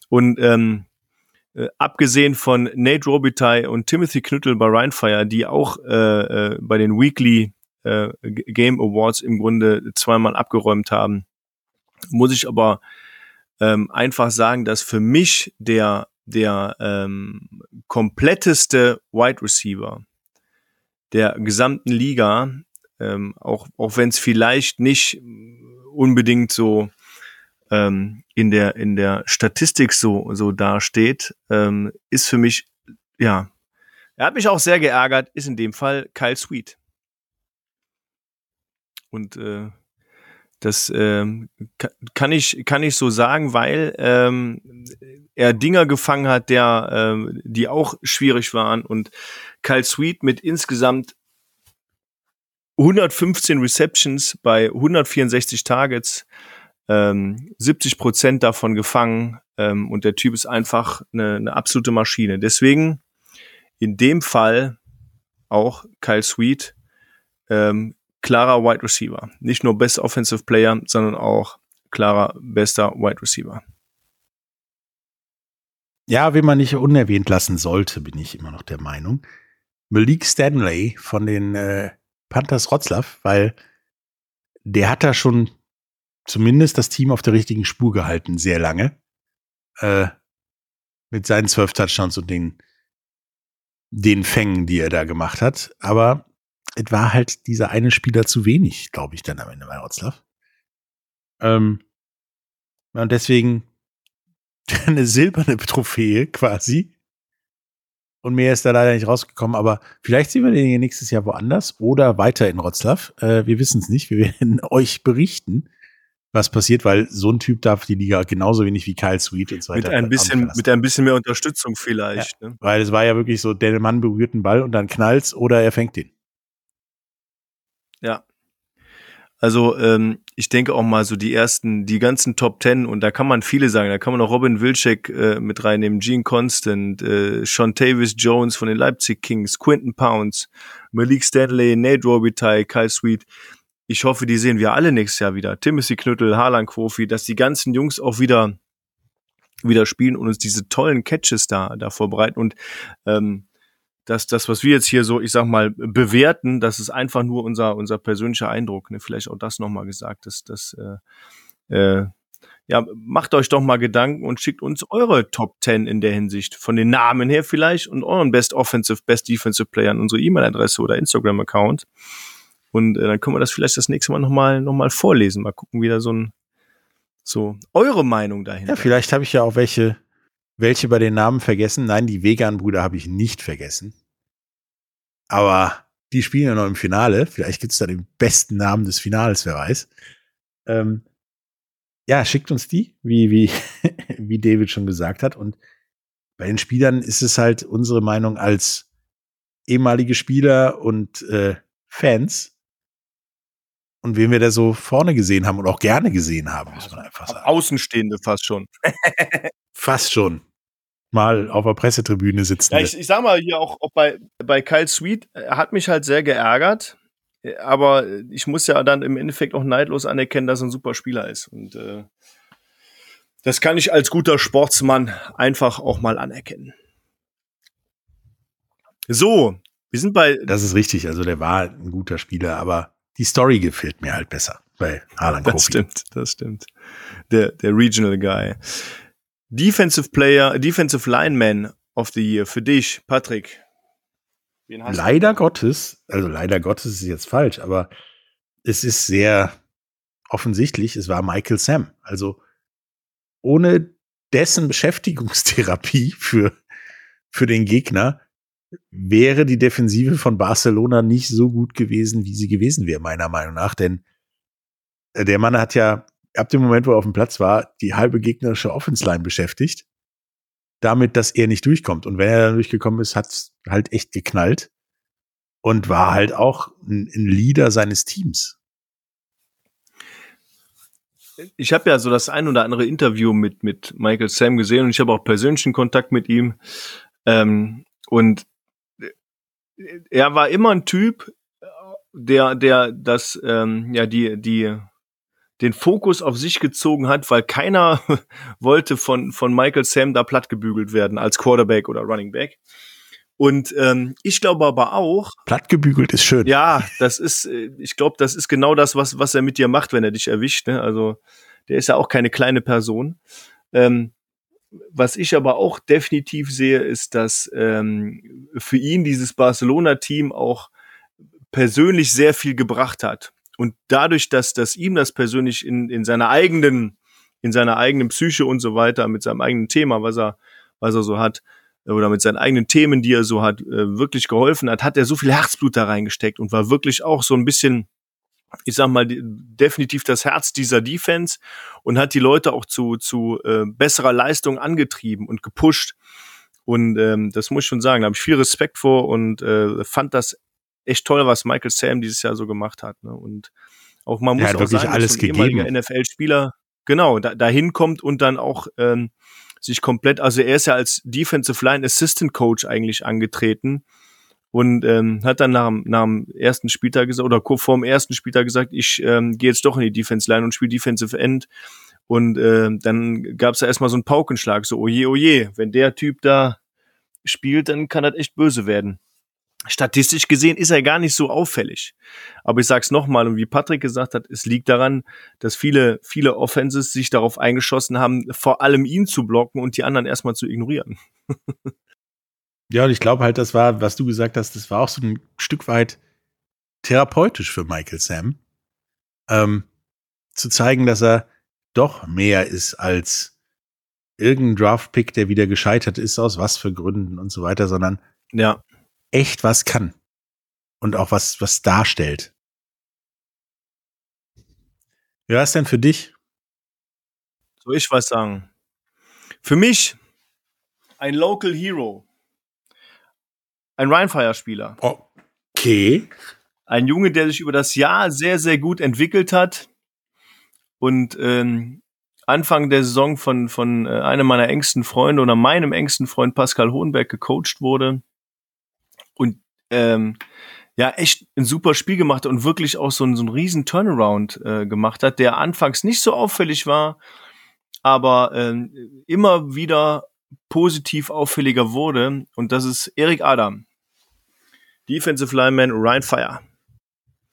Und ähm, äh, abgesehen von Nate Robitaille und Timothy Knüttel bei Rheinfire, die auch äh, äh, bei den Weekly äh, Game Awards im Grunde zweimal abgeräumt haben, muss ich aber ähm, einfach sagen, dass für mich der, der ähm, kompletteste Wide Receiver der gesamten Liga, ähm, auch, auch wenn es vielleicht nicht unbedingt so ähm, in der in der Statistik so so dasteht, ähm, ist für mich ja, er hat mich auch sehr geärgert, ist in dem Fall Kyle Sweet. Und äh, das ähm, kann ich kann ich so sagen, weil ähm, er Dinger gefangen hat, der ähm, die auch schwierig waren und Kyle Sweet mit insgesamt 115 Receptions bei 164 Targets, ähm, 70 Prozent davon gefangen ähm, und der Typ ist einfach eine, eine absolute Maschine. Deswegen in dem Fall auch Kyle Sweet ähm, klarer Wide Receiver. Nicht nur Best Offensive Player, sondern auch klarer bester Wide Receiver. Ja, wen man nicht unerwähnt lassen sollte, bin ich immer noch der Meinung. Malik Stanley von den äh, Panthers Rotzlaw, weil der hat da schon zumindest das Team auf der richtigen Spur gehalten, sehr lange. Äh, mit seinen zwölf Touchdowns und den, den Fängen, die er da gemacht hat. Aber es war halt dieser eine Spieler zu wenig, glaube ich, dann am Ende bei Rotzlaw. Ähm, und deswegen (laughs) eine silberne Trophäe quasi. Und mehr ist da leider nicht rausgekommen, aber vielleicht sehen wir den hier nächstes Jahr woanders oder weiter in Rotzlaw. Äh, wir wissen es nicht. Wir werden (laughs) euch berichten, was passiert, weil so ein Typ darf die Liga genauso wenig wie Kyle Sweet und so weiter. Mit ein bisschen, mit ein bisschen mehr Unterstützung vielleicht. Ja, ne? Weil es war ja wirklich so, der Mann berührt einen Ball und dann knallt's oder er fängt den. Ja. Also ähm, ich denke auch mal so die ersten, die ganzen Top Ten und da kann man viele sagen. Da kann man auch Robin Wilczek äh, mit reinnehmen, Gene Constant, äh, Sean Tavis Jones von den Leipzig Kings, Quinton Pounds, Malik Stanley, Nate Robitaille, Kyle Sweet. Ich hoffe, die sehen wir alle nächstes Jahr wieder. Timothy Knüttel, Harlan Kofi, dass die ganzen Jungs auch wieder wieder spielen und uns diese tollen Catches da da vorbereiten und ähm, dass das, was wir jetzt hier so, ich sag mal, bewerten, das ist einfach nur unser, unser persönlicher Eindruck. Ne? Vielleicht auch das nochmal gesagt, dass das, äh, äh, ja, macht euch doch mal Gedanken und schickt uns eure Top 10 in der Hinsicht. Von den Namen her vielleicht und euren Best Offensive, Best Defensive Player an unsere E-Mail-Adresse oder Instagram-Account. Und äh, dann können wir das vielleicht das nächste Mal nochmal noch mal vorlesen. Mal gucken, wie da so ein, so eure Meinung dahinter. Ja, vielleicht habe ich ja auch welche welche bei den Namen vergessen? Nein, die Vegan-Brüder habe ich nicht vergessen. Aber die spielen ja noch im Finale. Vielleicht gibt es da den besten Namen des Finales, wer weiß. Ähm, ja, schickt uns die, wie, wie, (laughs) wie David schon gesagt hat. Und bei den Spielern ist es halt unsere Meinung als ehemalige Spieler und äh, Fans. Und wen wir da so vorne gesehen haben und auch gerne gesehen haben, muss man einfach sagen. Außenstehende fast schon. (laughs) fast schon mal auf der Pressetribüne sitzen. Ja, ich, ich sag mal hier auch, auch bei, bei Kyle Sweet, er hat mich halt sehr geärgert. Aber ich muss ja dann im Endeffekt auch neidlos anerkennen, dass er ein super Spieler ist. Und äh, das kann ich als guter Sportsmann einfach auch mal anerkennen. So, wir sind bei. Das ist richtig, also der war ein guter Spieler, aber die Story gefällt mir halt besser bei Harlan Das stimmt, das stimmt. Der, der Regional Guy. Defensive Player, Defensive Lineman of the Year für dich, Patrick. leider du? Gottes, also leider Gottes ist jetzt falsch, aber es ist sehr offensichtlich, es war Michael Sam. Also ohne dessen Beschäftigungstherapie (laughs) für, für den Gegner wäre die Defensive von Barcelona nicht so gut gewesen, wie sie gewesen wäre, meiner Meinung nach. Denn äh, der Mann hat ja ab dem Moment, wo er auf dem Platz war, die halbe gegnerische Offense-Line beschäftigt. Damit, dass er nicht durchkommt. Und wenn er dann durchgekommen ist, hat's halt echt geknallt. Und war halt auch ein, ein Leader seines Teams. Ich habe ja so das ein oder andere Interview mit, mit Michael Sam gesehen und ich habe auch persönlichen Kontakt mit ihm. Ähm, und er war immer ein Typ, der, der das, ähm, ja, die, die den Fokus auf sich gezogen hat, weil keiner (laughs) wollte von, von Michael Sam da plattgebügelt werden als Quarterback oder Running Back. Und ähm, ich glaube aber auch. Plattgebügelt ist schön. Ja, das ist, äh, ich glaube, das ist genau das, was, was er mit dir macht, wenn er dich erwischt. Ne? Also der ist ja auch keine kleine Person. Ähm, was ich aber auch definitiv sehe, ist, dass ähm, für ihn dieses Barcelona-Team auch persönlich sehr viel gebracht hat. Und dadurch, dass, dass ihm das persönlich in, in seiner eigenen, in seiner eigenen Psyche und so weiter, mit seinem eigenen Thema, was er, was er so hat, oder mit seinen eigenen Themen, die er so hat, äh, wirklich geholfen hat, hat er so viel Herzblut da reingesteckt und war wirklich auch so ein bisschen, ich sag mal, definitiv das Herz dieser Defense und hat die Leute auch zu, zu äh, besserer Leistung angetrieben und gepusht. Und ähm, das muss ich schon sagen, da habe ich viel Respekt vor und äh, fand das echt toll, was Michael Sam dieses Jahr so gemacht hat. Ne? Und auch man muss ja, auch wirklich sagen, alles dass ein gegeben. NFL-Spieler genau da, dahin kommt und dann auch ähm, sich komplett, also er ist ja als Defensive Line Assistant Coach eigentlich angetreten und ähm, hat dann nach, nach dem ersten Spieltag gesagt oder vor dem ersten Spieltag gesagt, ich ähm, gehe jetzt doch in die Defense Line und spiele Defensive End. Und äh, dann gab es da erstmal so einen Paukenschlag, so oje, oje, wenn der Typ da spielt, dann kann das echt böse werden statistisch gesehen ist er gar nicht so auffällig. Aber ich sage es nochmal, und wie Patrick gesagt hat, es liegt daran, dass viele, viele Offenses sich darauf eingeschossen haben, vor allem ihn zu blocken und die anderen erstmal zu ignorieren. (laughs) ja, und ich glaube halt, das war, was du gesagt hast, das war auch so ein Stück weit therapeutisch für Michael Sam. Ähm, zu zeigen, dass er doch mehr ist als irgendein Draftpick, der wieder gescheitert ist, aus was für Gründen und so weiter, sondern ja echt was kann. Und auch was, was darstellt. Wie war es denn für dich? Soll ich was sagen? Für mich ein Local Hero. Ein Rheinfire-Spieler. Okay. Ein Junge, der sich über das Jahr sehr, sehr gut entwickelt hat. und ähm, Anfang der Saison von, von äh, einem meiner engsten Freunde oder meinem engsten Freund Pascal Hohenberg gecoacht wurde ähm, ja echt ein super Spiel gemacht und wirklich auch so, so einen riesen Turnaround äh, gemacht hat, der anfangs nicht so auffällig war, aber ähm, immer wieder positiv auffälliger wurde und das ist Erik Adam. Defensive Lineman Ryan Fire.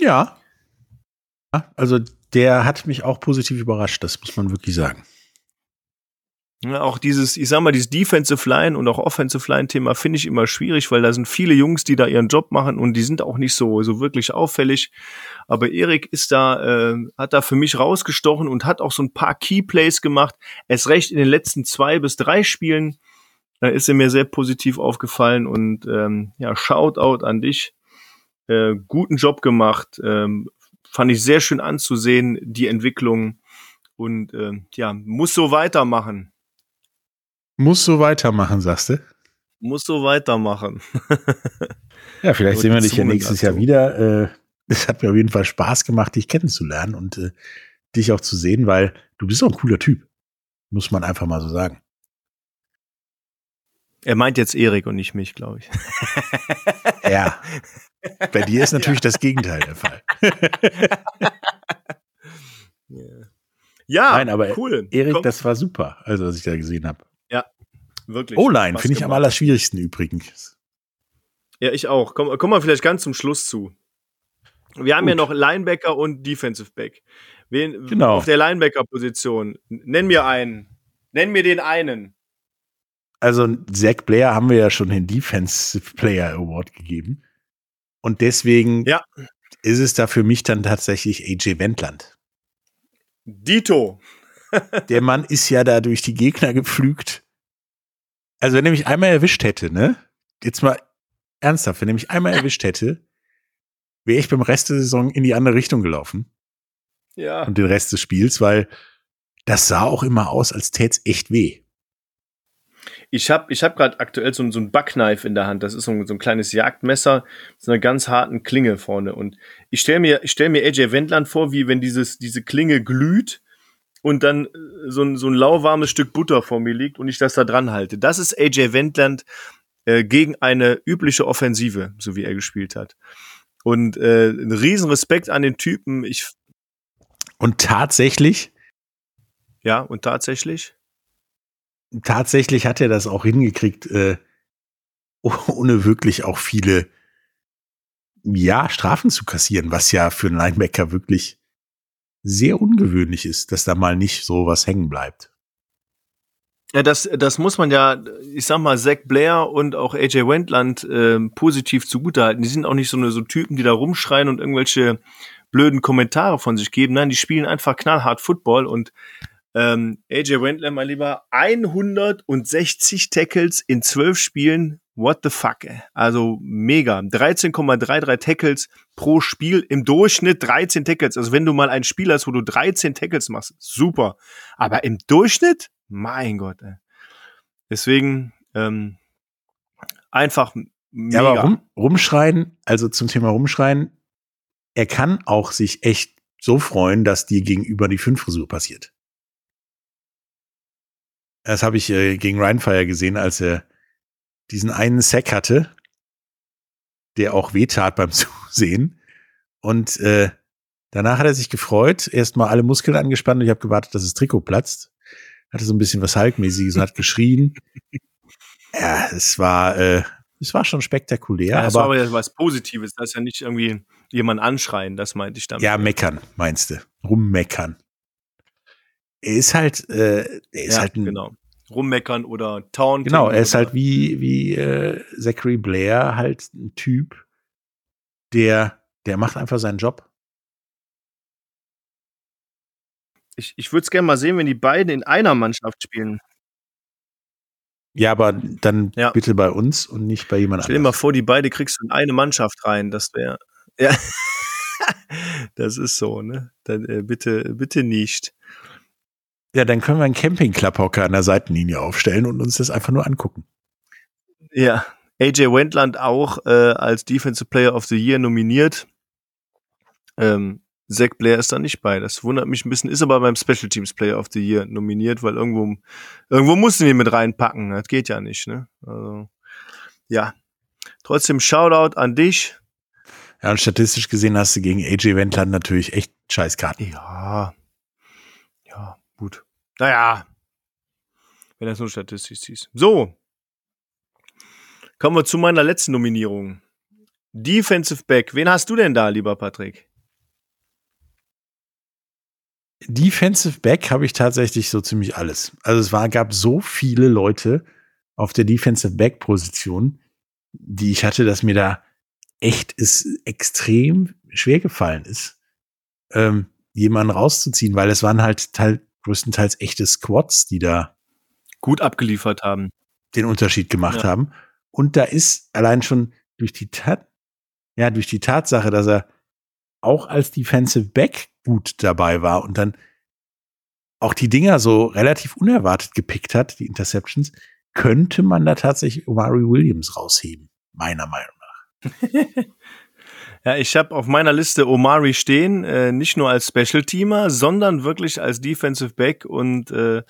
Ja. Also der hat mich auch positiv überrascht, das muss man wirklich sagen. Ja, auch dieses, ich sag mal, dieses Defensive Line und auch Offensive Line Thema finde ich immer schwierig, weil da sind viele Jungs, die da ihren Job machen und die sind auch nicht so, so wirklich auffällig. Aber Erik ist da, äh, hat da für mich rausgestochen und hat auch so ein paar Key Plays gemacht. Es recht in den letzten zwei bis drei Spielen da ist er mir sehr positiv aufgefallen und ähm, ja, Shoutout an dich. Äh, guten Job gemacht. Ähm, fand ich sehr schön anzusehen, die Entwicklung. Und äh, ja, muss so weitermachen. Muss so weitermachen, sagst du? Muss so weitermachen. (laughs) ja, vielleicht sehen wir dich ja nächstes. Jahr wieder. Äh, (laughs) es hat mir auf jeden Fall Spaß gemacht, dich kennenzulernen und äh, dich auch zu sehen, weil du bist auch ein cooler Typ. Muss man einfach mal so sagen. Er meint jetzt Erik und nicht mich, glaube ich. (laughs) ja. Bei dir ist natürlich ja. das Gegenteil der Fall. ja, Nein, aber cool. Erik, das war super, also was ich da gesehen habe. Wirklich. O-Line finde ich am allerschwierigsten übrigens. Ja, ich auch. Komm, komm mal vielleicht ganz zum Schluss zu. Wir haben Gut. ja noch Linebacker und Defensive Back. Wen, genau. Auf der Linebacker-Position. Nenn mir einen. Nenn mir den einen also Zach Blair haben wir ja schon den Defensive Player Award gegeben. Und deswegen ja. ist es da für mich dann tatsächlich AJ Wendland. Dito. Der Mann ist ja da durch die Gegner gepflügt. Also wenn er mich einmal erwischt hätte, ne? Jetzt mal ernsthaft, wenn er mich einmal erwischt hätte, wäre ich beim Rest der Saison in die andere Richtung gelaufen. Ja. Und den Rest des Spiels, weil das sah auch immer aus, als täte es echt weh. Ich habe ich hab gerade aktuell so, so ein Backknife in der Hand. Das ist so ein, so ein kleines Jagdmesser mit so einer ganz harten Klinge vorne. Und ich stelle mir, ich stell mir AJ Wendland vor, wie wenn dieses, diese Klinge glüht und dann äh, so ein, so ein lauwarmes Stück Butter vor mir liegt und ich das da dran halte. Das ist AJ Wendland äh, gegen eine übliche Offensive, so wie er gespielt hat. Und äh, ein riesen Respekt an den Typen. Ich und tatsächlich? Ja, und tatsächlich? tatsächlich hat er das auch hingekriegt, äh, (laughs) ohne wirklich auch viele ja, Strafen zu kassieren, was ja für einen Linebacker wirklich sehr ungewöhnlich ist, dass da mal nicht so was hängen bleibt. Ja, das, das muss man ja, ich sag mal, Zach Blair und auch AJ Wendland äh, positiv zugutehalten. Die sind auch nicht so eine so Typen, die da rumschreien und irgendwelche blöden Kommentare von sich geben. Nein, die spielen einfach knallhart Football und ähm, AJ Wendler, mein Lieber, 160 Tackles in 12 Spielen. What the fuck? Ey? Also mega. 13,33 Tackles pro Spiel. Im Durchschnitt 13 Tackles. Also wenn du mal ein Spiel hast, wo du 13 Tackles machst, super. Aber im Durchschnitt, mein Gott. Ey. Deswegen ähm, einfach mega. Ja, aber rum, rumschreien, also zum Thema rumschreien, er kann auch sich echt so freuen, dass dir gegenüber die Fünf-Frisur passiert. Das habe ich äh, gegen Rheinfire gesehen, als er diesen einen Sack hatte, der auch wehtat beim (laughs) Zusehen. Und äh, danach hat er sich gefreut, erstmal alle Muskeln angespannt und ich habe gewartet, dass das Trikot platzt. Hatte so ein bisschen was Hulkmäßiges und hat geschrien. (laughs) ja, es war, äh, es war schon spektakulär. Ja, es aber, war aber was Positives, das ist ja nicht irgendwie jemand anschreien, das meinte ich damit. Ja, meckern, meinst du. Rummeckern er ist halt, äh, er ist ja, halt ein, genau. Rummeckern oder taunten. Genau, er ist halt wie, wie äh, Zachary Blair halt ein Typ, der, der macht einfach seinen Job. Ich, ich würde es gerne mal sehen, wenn die beiden in einer Mannschaft spielen. Ja, aber dann ja. bitte bei uns und nicht bei jemand anderem. Stell dir mal vor, die beide kriegst du in eine Mannschaft rein. Das wäre. Ja. (laughs) das ist so, ne? Dann äh, bitte, bitte nicht. Ja, dann können wir einen Camping-Klapphocker an der Seitenlinie aufstellen und uns das einfach nur angucken. Ja, AJ Wendland auch äh, als Defensive Player of the Year nominiert. Ähm, Zach Blair ist da nicht bei. Das wundert mich ein bisschen, ist aber beim Special Teams Player of the Year nominiert, weil irgendwo, irgendwo mussten wir ihn mit reinpacken. Das geht ja nicht, ne? Also, ja. Trotzdem Shoutout an dich. Ja, und statistisch gesehen hast du gegen AJ Wendland natürlich echt Scheißkarten. Ja. Naja. Wenn das nur statistisch siehst. So. Kommen wir zu meiner letzten Nominierung. Defensive Back. Wen hast du denn da, lieber Patrick? Defensive Back habe ich tatsächlich so ziemlich alles. Also es war, gab so viele Leute auf der Defensive Back Position, die ich hatte, dass mir da echt ist extrem schwer gefallen ist, ähm, jemanden rauszuziehen, weil es waren halt größtenteils echte Squads, die da gut abgeliefert haben, den Unterschied gemacht ja. haben. Und da ist allein schon durch die Tat, ja, durch die Tatsache, dass er auch als Defensive Back gut dabei war und dann auch die Dinger so relativ unerwartet gepickt hat, die Interceptions, könnte man da tatsächlich Omari Williams rausheben, meiner Meinung nach. (laughs) ja, ich habe auf meiner Liste Omari stehen, äh, nicht nur als Special Teamer, sondern wirklich als Defensive Back und äh,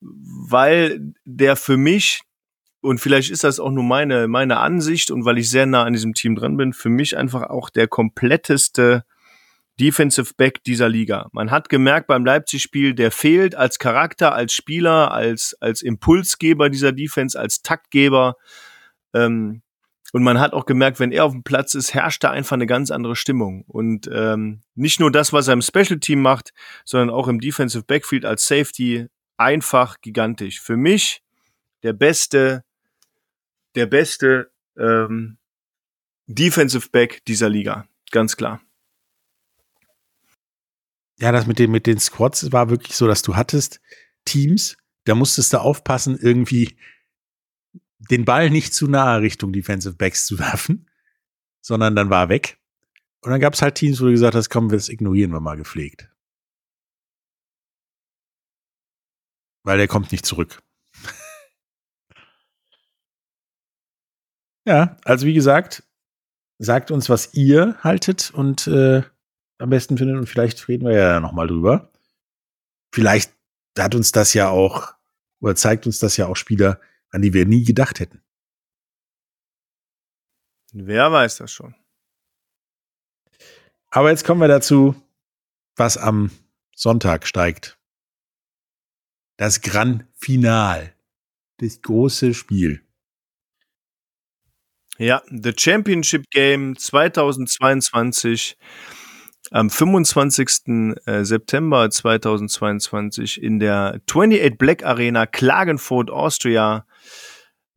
weil der für mich und vielleicht ist das auch nur meine meine Ansicht und weil ich sehr nah an diesem Team dran bin, für mich einfach auch der kompletteste Defensive Back dieser Liga. Man hat gemerkt beim Leipzig-Spiel, der fehlt als Charakter, als Spieler, als, als Impulsgeber dieser Defense, als Taktgeber. Ähm, und man hat auch gemerkt, wenn er auf dem Platz ist, herrscht da einfach eine ganz andere Stimmung. Und ähm, nicht nur das, was er im Special Team macht, sondern auch im Defensive Backfield als Safety einfach gigantisch. Für mich der beste, der beste ähm, Defensive Back dieser Liga, ganz klar. Ja, das mit den, mit den Squads war wirklich so, dass du hattest Teams, da musstest du aufpassen, irgendwie den Ball nicht zu nahe Richtung Defensive Backs zu werfen, sondern dann war er weg. Und dann gab es halt Teams, wo du gesagt hast, komm, das ignorieren wir mal gepflegt. Weil der kommt nicht zurück. (laughs) ja, also wie gesagt, sagt uns, was ihr haltet und äh, am besten findet und vielleicht reden wir ja noch mal drüber. Vielleicht hat uns das ja auch oder zeigt uns das ja auch Spieler, an die wir nie gedacht hätten. Wer weiß das schon. Aber jetzt kommen wir dazu, was am Sonntag steigt. Das Grand Final. Das große Spiel. Ja, The Championship Game 2022 am 25. Äh, September 2022 in der 28 Black Arena Klagenfurt, Austria.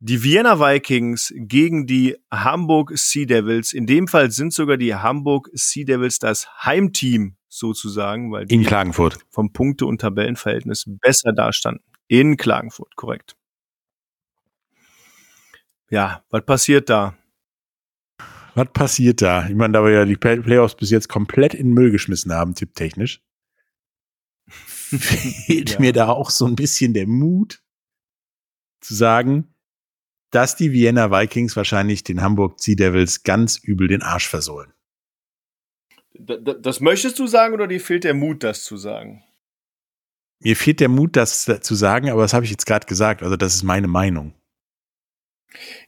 Die Vienna Vikings gegen die Hamburg Sea Devils. In dem Fall sind sogar die Hamburg Sea Devils das Heimteam sozusagen, weil die in Klagenfurt vom Punkte- und Tabellenverhältnis besser dastanden. In Klagenfurt, korrekt. Ja, was passiert da? Was passiert da? Ich meine, da wir ja die Playoffs bis jetzt komplett in den Müll geschmissen haben, tipptechnisch, (laughs) fehlt ja. mir da auch so ein bisschen der Mut zu sagen, dass die Vienna Vikings wahrscheinlich den Hamburg Sea Devils ganz übel den Arsch versohlen. Das möchtest du sagen oder dir fehlt der Mut, das zu sagen? Mir fehlt der Mut, das zu sagen, aber das habe ich jetzt gerade gesagt. Also das ist meine Meinung.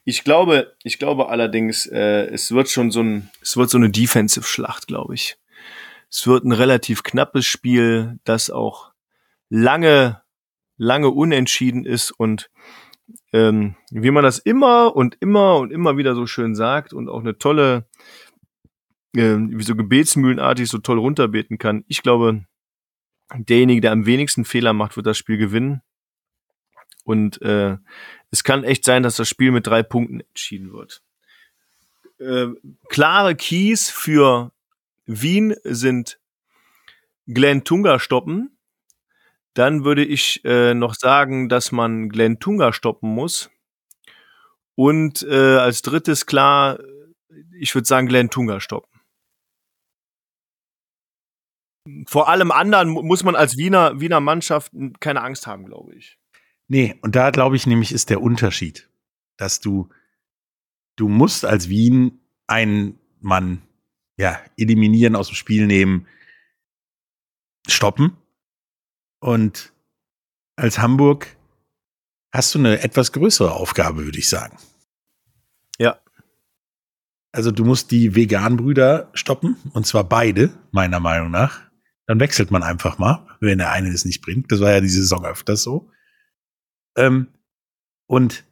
Ich glaube, ich glaube allerdings, äh, es wird schon so ein, es wird so eine Defensive-Schlacht, glaube ich. Es wird ein relativ knappes Spiel, das auch lange, lange unentschieden ist und ähm, wie man das immer und immer und immer wieder so schön sagt und auch eine tolle, äh, wie so gebetsmühlenartig so toll runterbeten kann. Ich glaube, derjenige, der am wenigsten Fehler macht, wird das Spiel gewinnen. Und äh, es kann echt sein, dass das Spiel mit drei Punkten entschieden wird. Äh, klare Keys für Wien sind Glenn Tunga stoppen. Dann würde ich äh, noch sagen, dass man Glenn Tunga stoppen muss. Und äh, als drittes klar, ich würde sagen, Glenn Tunga stoppen. Vor allem anderen muss man als Wiener, Wiener Mannschaft keine Angst haben, glaube ich. Nee, und da glaube ich nämlich ist der Unterschied, dass du, du musst als Wien einen Mann, ja, eliminieren, aus dem Spiel nehmen, stoppen. Und als Hamburg hast du eine etwas größere Aufgabe, würde ich sagen. Ja. Also du musst die Vegan-Brüder stoppen, und zwar beide, meiner Meinung nach. Dann wechselt man einfach mal, wenn der eine es nicht bringt. Das war ja diese Saison öfters so. Ähm, und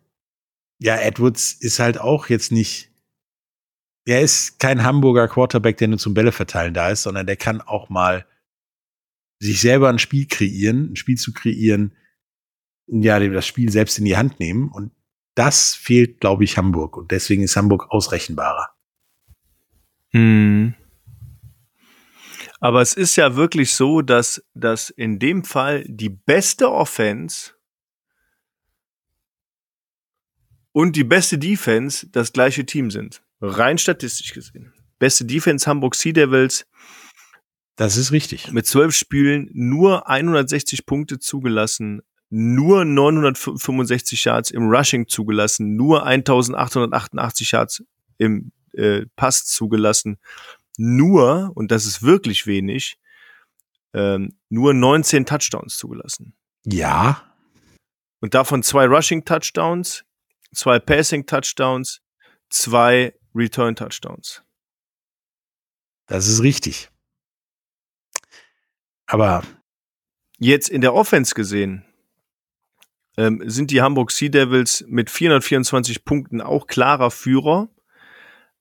ja, Edwards ist halt auch jetzt nicht, er ist kein Hamburger Quarterback, der nur zum Bälle verteilen da ist, sondern der kann auch mal sich selber ein Spiel kreieren, ein Spiel zu kreieren, ja, das Spiel selbst in die Hand nehmen. Und das fehlt, glaube ich, Hamburg. Und deswegen ist Hamburg ausrechenbarer. Hm. Aber es ist ja wirklich so, dass, dass in dem Fall die beste Offense und die beste Defense das gleiche Team sind. Rein statistisch gesehen. Beste Defense Hamburg Sea Devils. Das ist richtig. Mit zwölf Spielen nur 160 Punkte zugelassen, nur 965 Yards im Rushing zugelassen, nur 1888 Yards im äh, Pass zugelassen, nur, und das ist wirklich wenig, ähm, nur 19 Touchdowns zugelassen. Ja. Und davon zwei Rushing Touchdowns, zwei Passing Touchdowns, zwei Return Touchdowns. Das ist richtig. Aber jetzt in der Offense gesehen, ähm, sind die Hamburg Sea Devils mit 424 Punkten auch klarer Führer,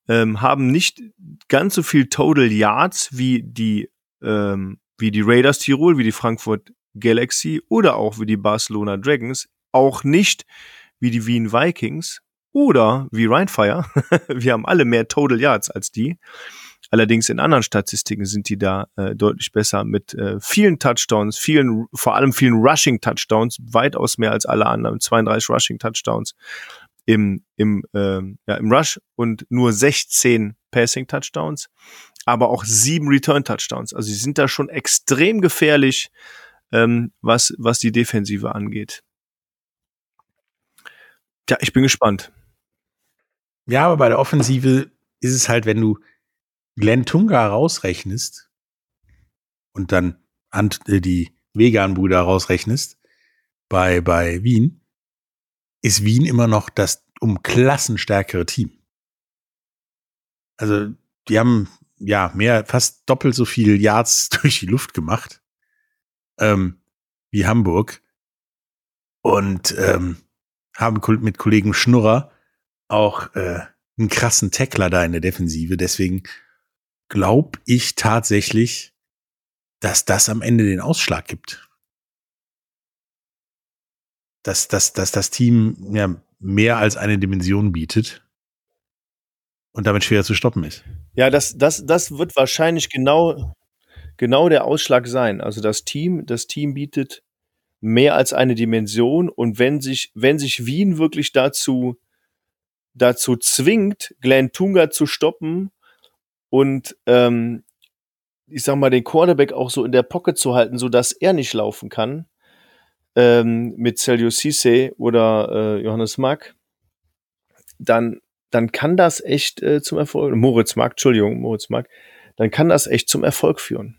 ähm, haben nicht ganz so viel Total Yards wie die, ähm, wie die Raiders Tirol, wie die Frankfurt Galaxy oder auch wie die Barcelona Dragons, auch nicht wie die Wien Vikings oder wie Rheinfire. (laughs) Wir haben alle mehr Total Yards als die. Allerdings in anderen Statistiken sind die da äh, deutlich besser mit äh, vielen Touchdowns, vielen, vor allem vielen Rushing Touchdowns, weitaus mehr als alle anderen, 32 Rushing Touchdowns im, im, ähm, ja, im Rush und nur 16 Passing Touchdowns, aber auch sieben Return Touchdowns. Also sie sind da schon extrem gefährlich, ähm, was, was die Defensive angeht. Ja, ich bin gespannt. Ja, aber bei der Offensive ist es halt, wenn du Glenn Tunga rausrechnest und dann äh, die Vegan-Brüder rausrechnest bei, bei Wien, ist Wien immer noch das um Klassen stärkere Team. Also, die haben ja mehr, fast doppelt so viel Yards (laughs) durch die Luft gemacht ähm, wie Hamburg und ähm, haben mit Kollegen Schnurrer auch äh, einen krassen Tackler da in der Defensive. Deswegen glaube ich tatsächlich, dass das am Ende den Ausschlag gibt. Dass, dass, dass das Team ja, mehr als eine Dimension bietet und damit schwer zu stoppen ist. Ja, das, das, das wird wahrscheinlich genau, genau der Ausschlag sein. Also das Team, das Team bietet mehr als eine Dimension und wenn sich, wenn sich Wien wirklich dazu, dazu zwingt, Glenn Tunga zu stoppen und ähm, ich sag mal, den Quarterback auch so in der Pocket zu halten, so dass er nicht laufen kann, ähm, mit Celio Cisse oder äh, Johannes Mack, dann, dann kann das echt äh, zum Erfolg, Moritz Mack, Entschuldigung, Moritz Mack, dann kann das echt zum Erfolg führen.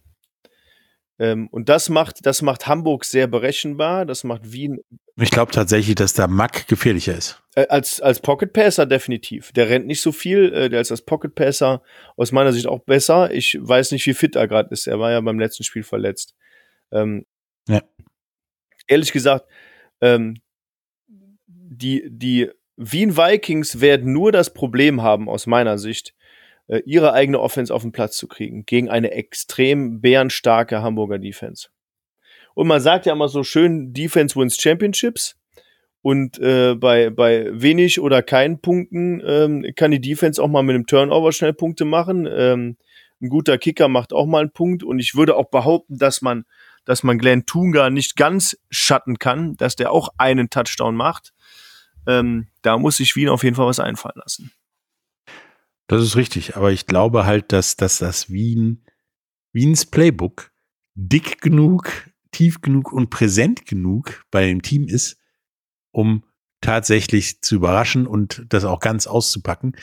Ähm, und das macht, das macht Hamburg sehr berechenbar, das macht Wien. Ich glaube tatsächlich, dass der Mack gefährlicher ist. Äh, als, als Pocket Passer definitiv. Der rennt nicht so viel, äh, der ist als Pocket Passer aus meiner Sicht auch besser. Ich weiß nicht, wie fit er gerade ist. Er war ja beim letzten Spiel verletzt. Ähm, ja. Ehrlich gesagt, ähm, die, die Wien Vikings werden nur das Problem haben, aus meiner Sicht, äh, ihre eigene Offense auf den Platz zu kriegen gegen eine extrem bärenstarke Hamburger Defense. Und man sagt ja immer so schön, Defense wins Championships. Und äh, bei, bei wenig oder keinen Punkten ähm, kann die Defense auch mal mit einem Turnover schnell Punkte machen. Ähm, ein guter Kicker macht auch mal einen Punkt. Und ich würde auch behaupten, dass man, dass man Glenn Tunga nicht ganz schatten kann, dass der auch einen Touchdown macht. Ähm, da muss sich Wien auf jeden Fall was einfallen lassen. Das ist richtig, aber ich glaube halt, dass, dass das Wien, Wiens Playbook dick genug, tief genug und präsent genug bei dem Team ist, um tatsächlich zu überraschen und das auch ganz auszupacken.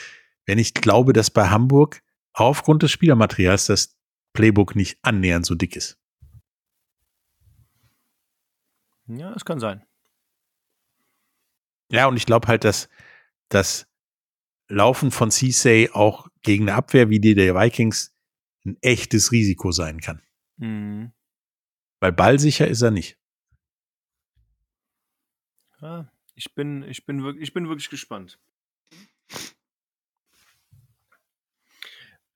Wenn ich glaube, dass bei Hamburg aufgrund des Spielermaterials das Playbook nicht annähernd so dick ist. Ja, das kann sein. Ja, und ich glaube halt, dass das Laufen von Ceesay auch gegen eine Abwehr wie die der Vikings ein echtes Risiko sein kann. Mhm. Weil ballsicher ist er nicht. Ja, ich bin, ich bin wirklich, ich bin wirklich gespannt.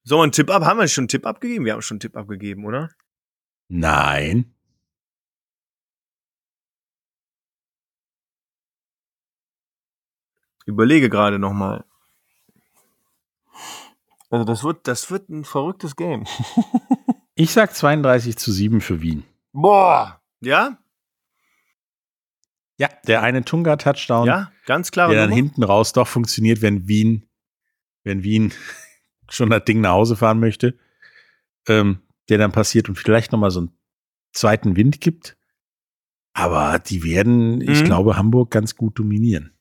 So, einen Tipp ab. Haben wir schon einen Tipp abgegeben? Wir haben schon einen Tipp abgegeben, oder? Nein. Überlege gerade noch mal. Also das wird, das wird ein verrücktes Game. (laughs) Ich sag 32 zu 7 für Wien. Boah. Ja? Ja, der eine Tunga-Touchdown, Ja, ganz klar. der dann hinten raus doch funktioniert, wenn Wien, wenn Wien (laughs) schon das Ding nach Hause fahren möchte, ähm, der dann passiert und vielleicht nochmal so einen zweiten Wind gibt. Aber die werden, ich Mhm. glaube, Hamburg ganz gut dominieren.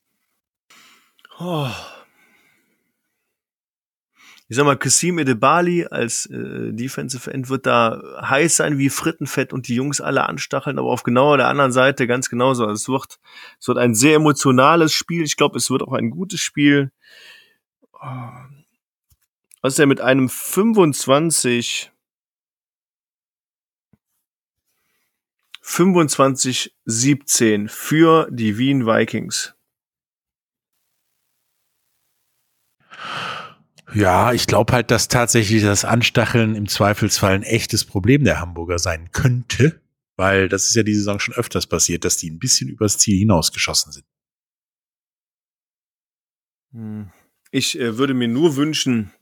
Oh. Ich sag mal, Kassim Edebali als äh, Defensive End wird da heiß sein wie Frittenfett und die Jungs alle anstacheln, aber auf genau der anderen Seite ganz genauso. Also es wird, es wird ein sehr emotionales Spiel. Ich glaube, es wird auch ein gutes Spiel. Oh. Was ist denn mit einem 25 25 17 für die Wien Vikings? Ja, ich glaube halt, dass tatsächlich das Anstacheln im Zweifelsfall ein echtes Problem der Hamburger sein könnte, weil das ist ja die Saison schon öfters passiert, dass die ein bisschen übers Ziel hinausgeschossen sind. Hm. Ich äh, würde mir nur wünschen,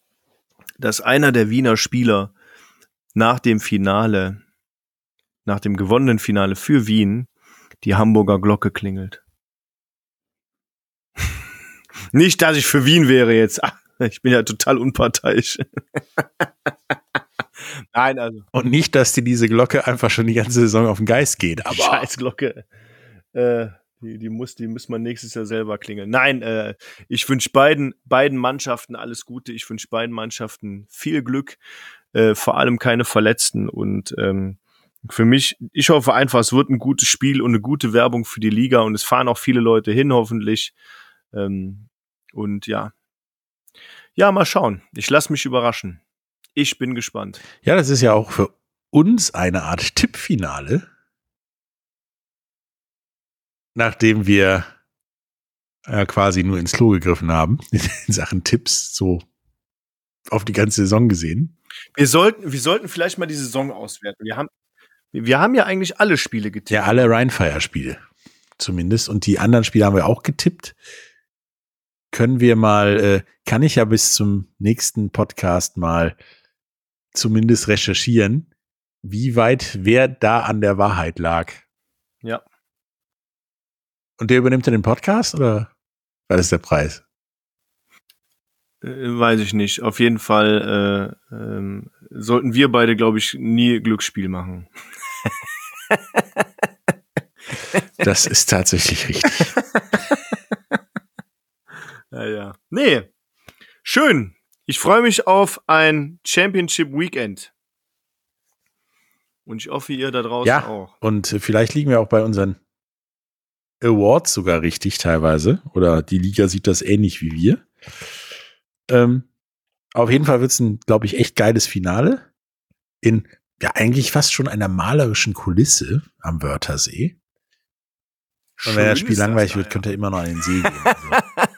dass einer der Wiener Spieler nach dem Finale, nach dem gewonnenen Finale für Wien, die Hamburger Glocke klingelt. (laughs) Nicht, dass ich für Wien wäre jetzt. Ich bin ja total unparteiisch. (laughs) Nein, also Und nicht, dass dir diese Glocke einfach schon die ganze Saison auf den Geist geht, aber Scheiß Glocke. Äh, die, die muss, die muss man nächstes Jahr selber klingeln. Nein, äh, ich wünsche beiden, beiden Mannschaften alles Gute. Ich wünsche beiden Mannschaften viel Glück, äh, vor allem keine Verletzten. Und ähm, für mich, ich hoffe einfach, es wird ein gutes Spiel und eine gute Werbung für die Liga und es fahren auch viele Leute hin, hoffentlich. Ähm, und ja. Ja, mal schauen. Ich lasse mich überraschen. Ich bin gespannt. ja, das ist ja auch für uns eine Art Tippfinale. Nachdem wir äh, quasi nur ins Klo gegriffen haben, (laughs) in Sachen Tipps, so auf die ganze Saison gesehen. Wir sollten, wir sollten vielleicht mal die Saison auswerten. Wir haben, wir haben ja eigentlich alle Spiele getippt. Ja, alle Rheinfire-Spiele zumindest. Und die anderen Spiele haben wir auch getippt. Können wir mal, äh, kann ich ja bis zum nächsten Podcast mal zumindest recherchieren, wie weit wer da an der Wahrheit lag. Ja. Und der übernimmt dann den Podcast oder was ist der Preis? Äh, weiß ich nicht. Auf jeden Fall äh, ähm, sollten wir beide, glaube ich, nie Glücksspiel machen. (laughs) Das ist tatsächlich richtig. (laughs) Ja. Nee. Schön. Ich freue mich auf ein Championship Weekend. Und ich hoffe, ihr da draußen Ja. auch. Und äh, vielleicht liegen wir auch bei unseren Awards sogar richtig teilweise. Oder die Liga sieht das ähnlich wie wir. Ähm, auf jeden Fall wird es ein, glaube ich, echt geiles Finale. In ja eigentlich fast schon einer malerischen Kulisse am Wörthersee. Und wenn das Spiel langweilig da, wird, ja. könnt ihr immer noch an den See gehen. Also. (laughs)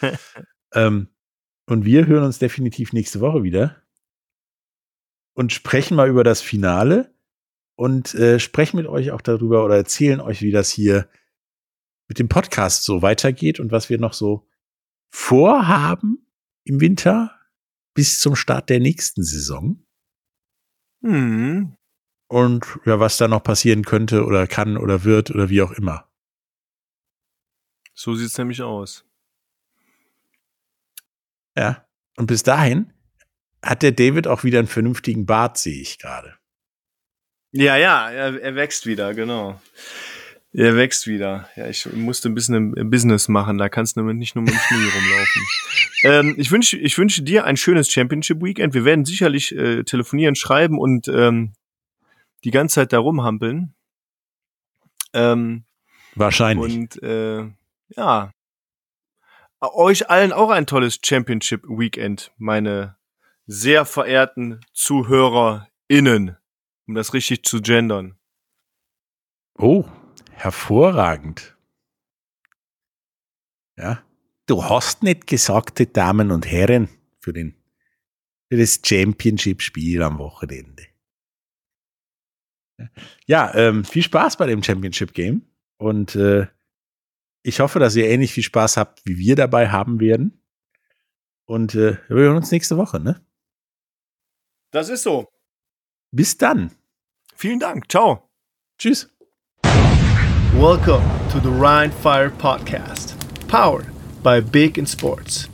(laughs) ähm, und wir hören uns definitiv nächste Woche wieder und sprechen mal über das Finale und äh, sprechen mit euch auch darüber oder erzählen euch, wie das hier mit dem Podcast so weitergeht und was wir noch so vorhaben im Winter bis zum Start der nächsten Saison. Hm. Und ja, was da noch passieren könnte oder kann oder wird oder wie auch immer. So sieht's nämlich aus. Ja. Und bis dahin hat der David auch wieder einen vernünftigen Bart, sehe ich gerade. Ja, ja, er, er wächst wieder, genau. Er wächst wieder. Ja, ich musste ein bisschen im Business machen, da kannst du nicht nur mit dem Schnee rumlaufen. (laughs) ähm, ich wünsche ich wünsche dir ein schönes Championship Weekend. Wir werden sicherlich äh, telefonieren, schreiben und ähm, die ganze Zeit da rumhampeln. Ähm, Wahrscheinlich. Und äh, ja, euch allen auch ein tolles Championship Weekend, meine sehr verehrten ZuhörerInnen, um das richtig zu gendern. Oh, hervorragend. Ja, du hast nicht gesagte Damen und Herren für, den, für das Championship-Spiel am Wochenende. Ja, ähm, viel Spaß bei dem Championship-Game und äh, ich hoffe, dass ihr ähnlich viel Spaß habt, wie wir dabei haben werden. Und äh, wir hören uns nächste Woche, ne? Das ist so. Bis dann. Vielen Dank. Ciao. Tschüss. Welcome to the Rhine Fire Podcast, powered by Big in Sports.